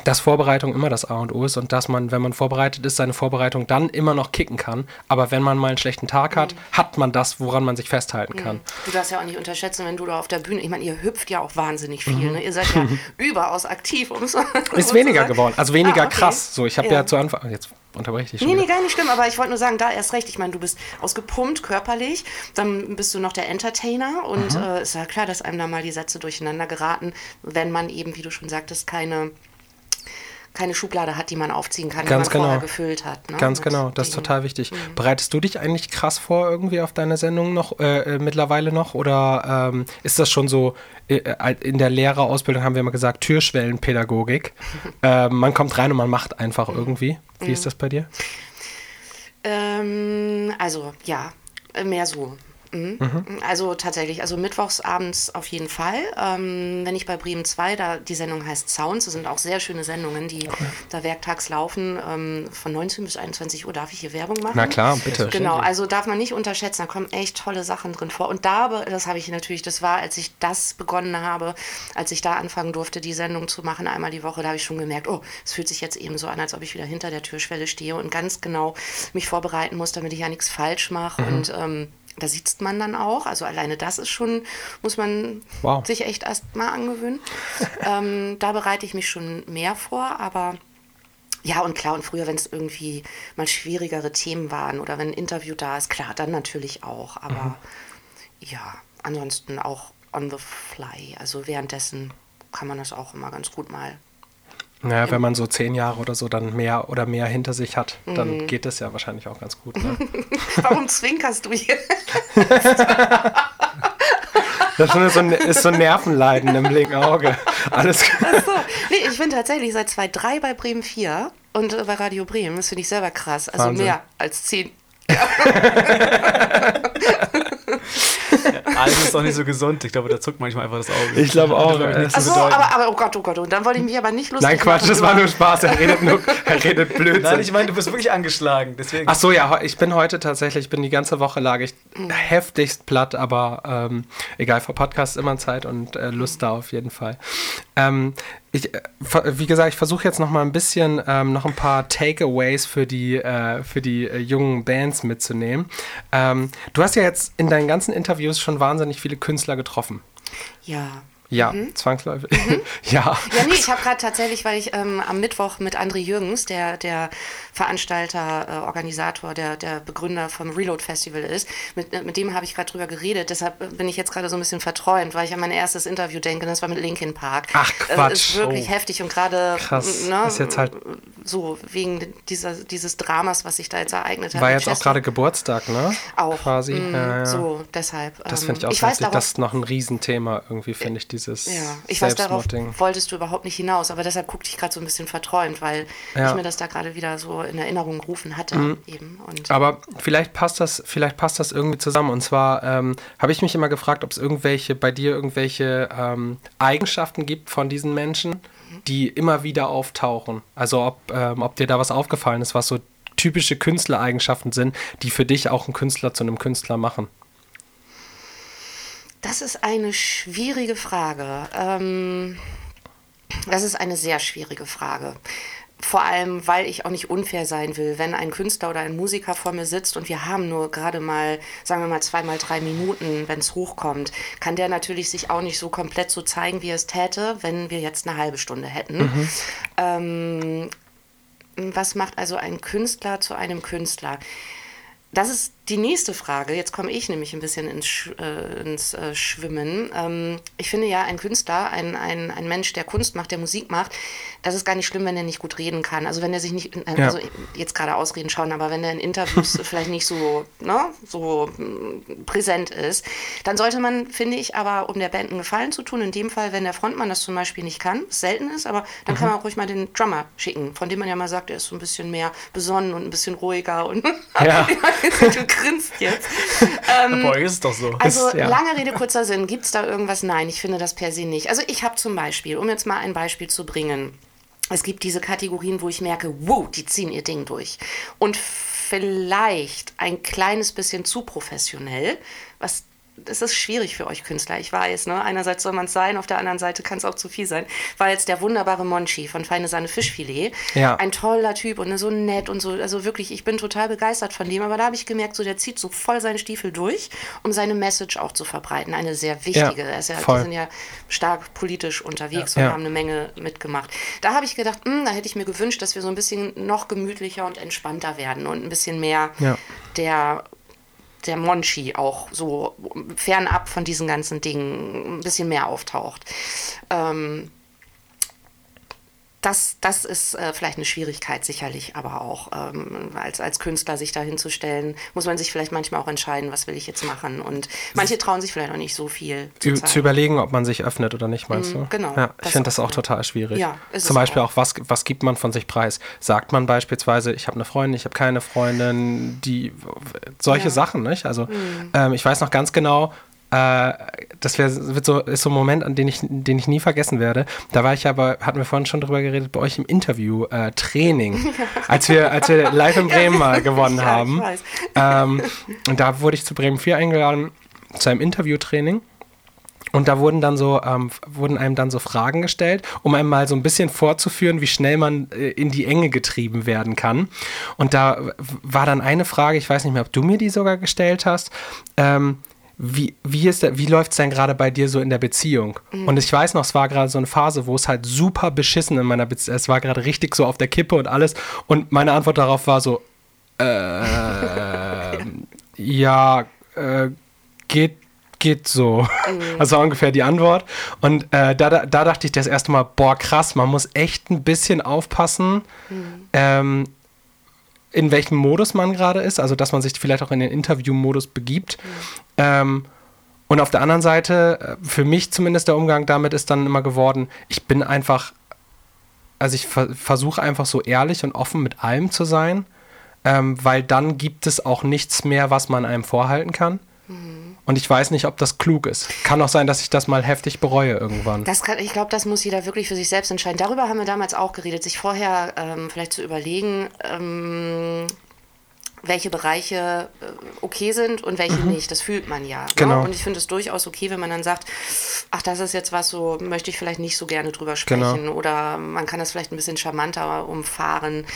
dass Vorbereitung immer das A und O ist und dass man, wenn man vorbereitet ist, seine Vorbereitung dann immer noch kicken kann. Aber wenn man mal einen schlechten Tag hat, hat man das, woran man sich festhalten kann. Du darfst ja auch nicht unterschätzen, wenn du da auf der Bühne, ich meine, ihr hüpft ja auch wahnsinnig viel, ne? Ihr seid ja überaus aktiv. Um's, Mhm. Ist weniger geworden, also weniger Ah, okay. krass. So, ich habe ja. Ja. zu Anfang, jetzt unterbreche ich dich schon Nee, nee, gar nicht schlimm, aber ich wollte nur sagen, da erst recht. Ich meine, du bist ausgepumpt körperlich, dann bist du noch der Entertainer und Mhm. äh, ist ja klar, dass einem da mal die Sätze durcheinander geraten, wenn man eben, wie du schon sagtest, keine, keine Schublade hat, die man aufziehen kann, Ganz die man vorher genau. gefüllt hat. Ne? Ganz Mit genau, das ist total wichtig. Mhm. Bereitest du dich eigentlich krass vor irgendwie auf deine Sendung noch, äh, äh, mittlerweile noch? Oder ähm, ist das schon so, äh, äh, in der Lehrerausbildung haben wir immer gesagt, Türschwellenpädagogik. äh, man kommt rein und man macht einfach irgendwie. Wie Mhm. ist das bei dir? Ähm, also, ja, mehr so. Mhm. Also tatsächlich, also mittwochs abends auf jeden Fall. Ähm, wenn ich bei Bremen 2, da die Sendung heißt Sounds, das sind auch sehr schöne Sendungen, die da werktags laufen. Ähm, von 19 bis 21 Uhr darf ich hier Werbung machen. Na klar, bitte. Genau, also darf man nicht unterschätzen, da kommen echt tolle Sachen drin vor. Und da, das habe ich natürlich, das war, als ich das begonnen habe, als ich da anfangen durfte, die Sendung zu machen, einmal die Woche, da habe ich schon gemerkt, oh, es fühlt sich jetzt eben so an, als ob ich wieder hinter der Türschwelle stehe und ganz genau mich vorbereiten muss, damit ich ja nichts falsch mache. Und ähm, da sitzt man dann auch. Also alleine das ist schon, muss man Wow. sich echt erst mal angewöhnen. ähm, da bereite ich mich schon mehr vor, aber ja, und klar, und früher, wenn es irgendwie mal schwierigere Themen waren oder wenn ein Interview da ist, klar, dann natürlich auch. Aber ja, ansonsten auch on the fly. Also währenddessen kann man das auch immer ganz gut mal. Naja, wenn man so zehn Jahre oder so dann mehr oder mehr hinter sich hat, Mhm. dann geht das ja wahrscheinlich auch ganz gut. Ne? Warum zwinkerst du hier? Das ist so ein, ist so ein Nervenleiden im linken Auge. Alles. So. Nee, ich bin tatsächlich seit 2003 bei Bremen 4 und äh, bei Radio Bremen. Das finde ich selber krass. Also Wahnsinn. mehr als 10. Alles ist doch nicht so gesund. Ich glaube, da zuckt manchmal einfach das Auge. Ich glaube auch. Glaub ich, Achso, aber, aber oh Gott, oh Gott, und dann wollte ich mich aber nicht lustig Nein, Quatsch, machen das war nur Spaß. Er redet, nur, er redet Blödsinn. Nein, ich meine, du bist wirklich angeschlagen. Deswegen. Ach so, ja, ich bin heute tatsächlich, ich bin die ganze Woche lag ich heftigst platt, aber ähm, egal, für Podcasts immer Zeit und äh, Lust da auf jeden Fall. Ähm, ich, äh, wie gesagt, ich versuche jetzt noch mal ein bisschen ähm, noch ein paar Takeaways für die, äh, für die äh, jungen Bands mitzunehmen. Ähm, du hast ja jetzt in deinen ganzen Interviews schon wahnsinnig viele Künstler getroffen. Ja. Ja, zwangsläufig. ja. Ja, nee, ich habe gerade tatsächlich, weil ich ähm, am Mittwoch mit André Jürgens, der, der Veranstalter, äh, Organisator, der, der Begründer vom Reload Festival ist, mit, äh, mit dem habe ich gerade drüber geredet. Deshalb äh, bin ich jetzt gerade so ein bisschen verträumt, weil ich an mein erstes Interview denke, das war mit Linkin Park. Ach, Äh, Quatsch. ist wirklich Oh. heftig und gerade Krass. ne, Ist jetzt halt- so wegen dieser, dieses Dramas, was sich da jetzt ereignet hat. War jetzt auch Chester. gerade Geburtstag, ne? auch. Quasi. Mm, ja, ja. So, deshalb. Das ähm, finde ich auch ich weiß heftig. darauf, Das ist noch ein Riesenthema irgendwie, finde ich, dieses Ja, ich weiß, darauf wolltest du überhaupt nicht hinaus, aber deshalb guckte ich gerade so ein bisschen verträumt, weil Ja. Mhm. ich mir das da gerade wieder so in Erinnerung gerufen hatte eben. Und Aber vielleicht passt das, vielleicht passt das irgendwie zusammen. Und zwar ähm, habe ich mich immer gefragt, ob es irgendwelche, bei dir irgendwelche ähm, Eigenschaften gibt von diesen Menschen, die immer wieder auftauchen. Also ob, ähm, ob dir da was aufgefallen ist, was so typische Künstlereigenschaften sind, die für dich auch einen Künstler zu einem Künstler machen. Das ist eine schwierige Frage. Ähm, das ist eine sehr schwierige Frage. Vor allem, weil ich auch nicht unfair sein will. Wenn ein Künstler oder ein Musiker vor mir sitzt und wir haben nur gerade mal, sagen wir mal, zweimal drei Minuten, wenn es hochkommt, kann der natürlich sich auch nicht so komplett so zeigen, wie er es täte, wenn wir jetzt eine halbe Stunde hätten. Ähm, was macht also ein Künstler zu einem Künstler? Das ist die nächste Frage. Jetzt komme ich nämlich ein bisschen ins, Sch äh, ins äh, Schwimmen. Ähm, ich finde ja, ein Künstler, ein, ein, ein Mensch, der Kunst macht, der Musik macht, das ist gar nicht schlimm, wenn er nicht gut reden kann. Also wenn er sich nicht, äh, Ja. also jetzt gerade ausreden schauen, aber wenn er in Interviews vielleicht nicht so, ne, so mm, präsent ist, dann sollte man, finde ich, aber um der Band einen Gefallen zu tun, in dem Fall, wenn der Frontmann das zum Beispiel nicht kann, was selten ist, aber dann kann man auch ruhig mal den Drummer schicken, von dem man ja mal sagt, er ist so ein bisschen mehr besonnen und ein bisschen ruhiger und Ja. du grinst jetzt. Ähm, euch ist doch so. also Ist- ja. lange Rede, kurzer Sinn. Gibt es da irgendwas? Nein, ich finde das per se nicht. Also ich habe zum Beispiel, um jetzt mal ein Beispiel zu bringen, es gibt diese Kategorien, wo ich merke, wow, die ziehen ihr Ding durch. Und vielleicht ein kleines bisschen zu professionell, was das ist schwierig für euch Künstler, ich weiß. Ne? Einerseits soll man es sein, auf der anderen Seite kann es auch zu viel sein. War jetzt der wunderbare Monchi von Feine Sahne Fischfilet. Ja. Ein toller Typ und so nett und so. Also wirklich, ich bin total begeistert von dem. Aber da habe ich gemerkt, so der zieht so voll seinen Stiefel durch, um seine Message auch zu verbreiten. Eine sehr wichtige. Ja, ja, voll. die sind ja stark politisch unterwegs Ja. und haben eine Menge mitgemacht. Da habe ich gedacht, hm, da hätte ich mir gewünscht, dass wir so ein bisschen noch gemütlicher und entspannter werden und ein bisschen mehr der der Monchi auch so fernab von diesen ganzen Dingen ein bisschen mehr auftaucht. Ähm, das, das ist äh, vielleicht eine Schwierigkeit sicherlich, aber auch ähm, als, als Künstler sich da hinzustellen, muss man sich vielleicht manchmal auch entscheiden, was will ich jetzt machen. Und manche trauen sich vielleicht auch nicht so viel zu zu überlegen, ob man sich öffnet oder nicht, meinst du? genau. Ja, ich finde das auch, ja. total schwierig. Ja, Zum Beispiel auch. auch, was, was gibt man von sich preis? Sagt man beispielsweise, ich habe eine Freundin, ich habe keine Freundin, die solche Ja. Sachen, nicht? Also ähm, ich weiß noch ganz genau, äh, das wär, wird so, ist so ein Moment, an den ich, den ich nie vergessen werde. Da war ich aber, hatten wir vorhin schon drüber geredet, bei euch im Interview, äh, Training, als wir, als wir live in Bremen mal gewonnen Ja, haben. Ähm, und da wurde ich zu Bremen 4 eingeladen zu einem Interviewtraining. Und da wurden dann so, ähm, wurden einem dann so Fragen gestellt, um einem mal so ein bisschen vorzuführen, wie schnell man äh, in die Enge getrieben werden kann. Und da war dann eine Frage, ich weiß nicht mehr, ob du mir die sogar gestellt hast. Ähm, wie, wie, ist der, wie läuft es denn gerade bei dir so in der Beziehung? Und ich weiß noch, es war gerade so eine Phase, wo es halt super beschissen in meiner Beziehung, es war gerade richtig so auf der Kippe und alles. Und meine Antwort darauf war so, äh, ja, äh, geht, geht so. Das war ungefähr die Antwort. Und äh, da, da, da dachte ich das erste Mal, boah, krass, man muss echt ein bisschen aufpassen, ähm, in welchem Modus man gerade ist. Also, dass man sich vielleicht auch in den Interview-Modus begibt. Ähm, und auf der anderen Seite, äh, für mich zumindest der Umgang damit ist dann immer geworden, ich bin einfach, also ich ver versuche einfach so ehrlich und offen mit allem zu sein, ähm, weil dann gibt es auch nichts mehr, was man einem vorhalten kann. Und ich weiß nicht, ob das klug ist. Kann auch sein, dass ich das mal heftig bereue irgendwann. Das kann, ich glaube, das muss jeder wirklich für sich selbst entscheiden. Darüber haben wir damals auch geredet, sich vorher ähm, vielleicht zu überlegen, ähm, welche Bereiche äh, okay sind und welche nicht. Das fühlt man ja. Genau. Ne? Und ich finde es durchaus okay, wenn man dann sagt, ach, das ist jetzt was, so möchte ich vielleicht nicht so gerne drüber sprechen. Genau. Oder man kann das vielleicht ein bisschen charmanter umfahren.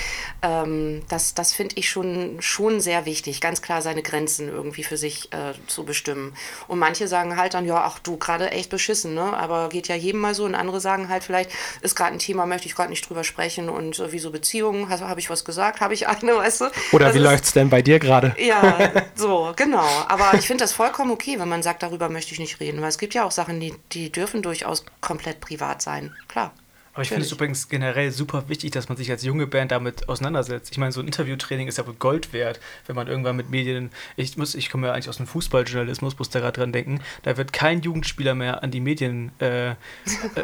Ähm, das das finde ich schon, schon sehr wichtig, ganz klar seine Grenzen irgendwie für sich äh, zu bestimmen. Und manche sagen halt dann, ja, ach du, gerade echt beschissen, ne? aber geht ja jedem mal so. Und andere sagen halt vielleicht, ist gerade ein Thema, möchte ich gerade nicht drüber sprechen. Und äh, wieso Beziehungen? Habe ich was gesagt? Habe ich eine, weißt du? Oder Das wie ist- läuft's denn bei dir gerade? ja, so, genau. Aber ich finde das vollkommen okay, wenn man sagt, darüber möchte ich nicht reden. Weil es gibt ja auch Sachen, die, die dürfen durchaus komplett privat sein. Klar. Aber ich finde es übrigens generell super wichtig, dass man sich als junge Band damit auseinandersetzt. Ich meine, so ein Interviewtraining ist ja wohl Gold wert, wenn man irgendwann mit Medien. Ich muss, ich komme ja eigentlich aus dem Fußballjournalismus, muss da gerade dran denken. Da wird kein Jugendspieler mehr an die Medien, äh, äh,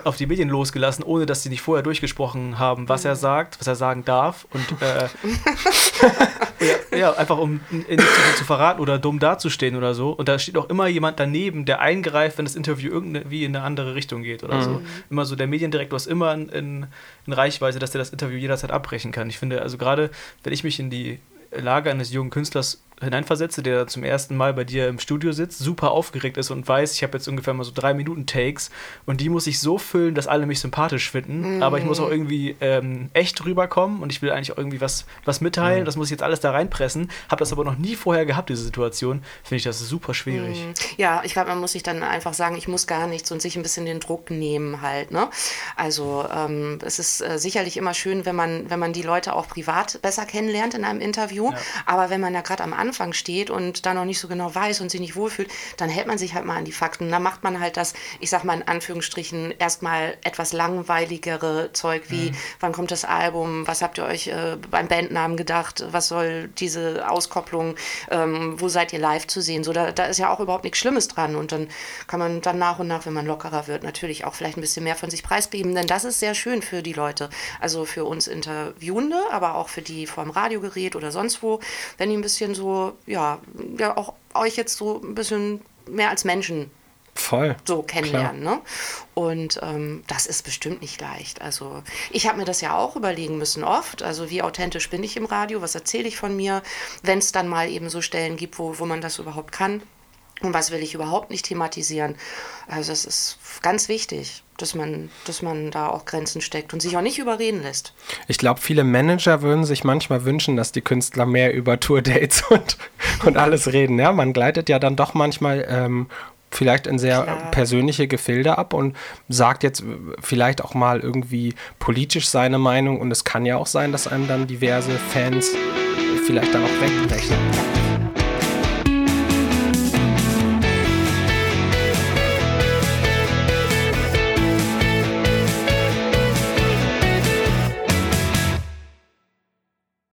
auf die Medien losgelassen, ohne dass sie nicht vorher durchgesprochen haben, was er sagt, was er sagen darf und äh, ja, ja, einfach um nicht zu verraten oder dumm dazustehen oder so. Und da steht auch immer jemand daneben, der eingreift, wenn das Interview irgendwie in eine andere Richtung geht oder so. Immer so, der Mediendirektor ist immer in, in, in Reichweite, dass der das Interview jederzeit abbrechen kann. Ich finde, also gerade, wenn ich mich in die Lage eines jungen Künstlers hineinversetze, der zum ersten Mal bei dir im Studio sitzt, super aufgeregt ist und weiß, ich habe jetzt ungefähr mal so drei Minuten Takes und die muss ich so füllen, dass alle mich sympathisch finden, aber ich muss auch irgendwie ähm, echt rüberkommen und ich will eigentlich auch irgendwie was, was mitteilen, das muss ich jetzt alles da reinpressen, habe das aber noch nie vorher gehabt, diese Situation, finde ich das super schwierig. Ja, ich glaube, man muss sich dann einfach sagen, ich muss gar nichts und sich ein bisschen den Druck nehmen halt. Ne? Also ähm, es ist äh, sicherlich immer schön, wenn man, wenn man die Leute auch privat besser kennenlernt in einem Interview. Aber wenn man da gerade am Anfang steht und da noch nicht so genau weiß und sich nicht wohlfühlt, dann hält man sich halt mal an die Fakten. Dann macht man halt das, ich sag mal in Anführungsstrichen, erstmal etwas langweiligere Zeug wie, wann kommt das Album, was habt ihr euch äh, beim Bandnamen gedacht, was soll diese Auskopplung, ähm, wo seid ihr live zu sehen? So, da, da ist ja auch überhaupt nichts Schlimmes dran. Und dann kann man dann nach und nach, wenn man lockerer wird, natürlich auch vielleicht ein bisschen mehr von sich preisgeben. Denn das ist sehr schön für die Leute. Also für uns Interviewende, aber auch für die vor dem Radiogerät oder sonst wo, wenn die ein bisschen so, ja, ja auch euch jetzt so ein bisschen mehr als Menschen Voll. so kennenlernen. Ne? Und ähm, das ist bestimmt nicht leicht. Also ich habe mir das ja auch überlegen müssen oft. Also wie authentisch bin ich im Radio, was erzähle ich von mir, wenn es dann mal eben so Stellen gibt, wo, wo man das überhaupt kann. Und was will ich überhaupt nicht thematisieren. Also es ist ganz wichtig, dass man, dass man da auch Grenzen steckt und sich auch nicht überreden lässt. Ich glaube, viele Manager würden sich manchmal wünschen, dass die Künstler mehr über Tourdates und, und alles reden. Ja, man gleitet ja dann doch manchmal ähm, vielleicht in sehr Klar. persönliche Gefilde ab und sagt jetzt vielleicht auch mal irgendwie politisch seine Meinung und es kann ja auch sein, dass einem dann diverse Fans vielleicht dann auch wegbrechen.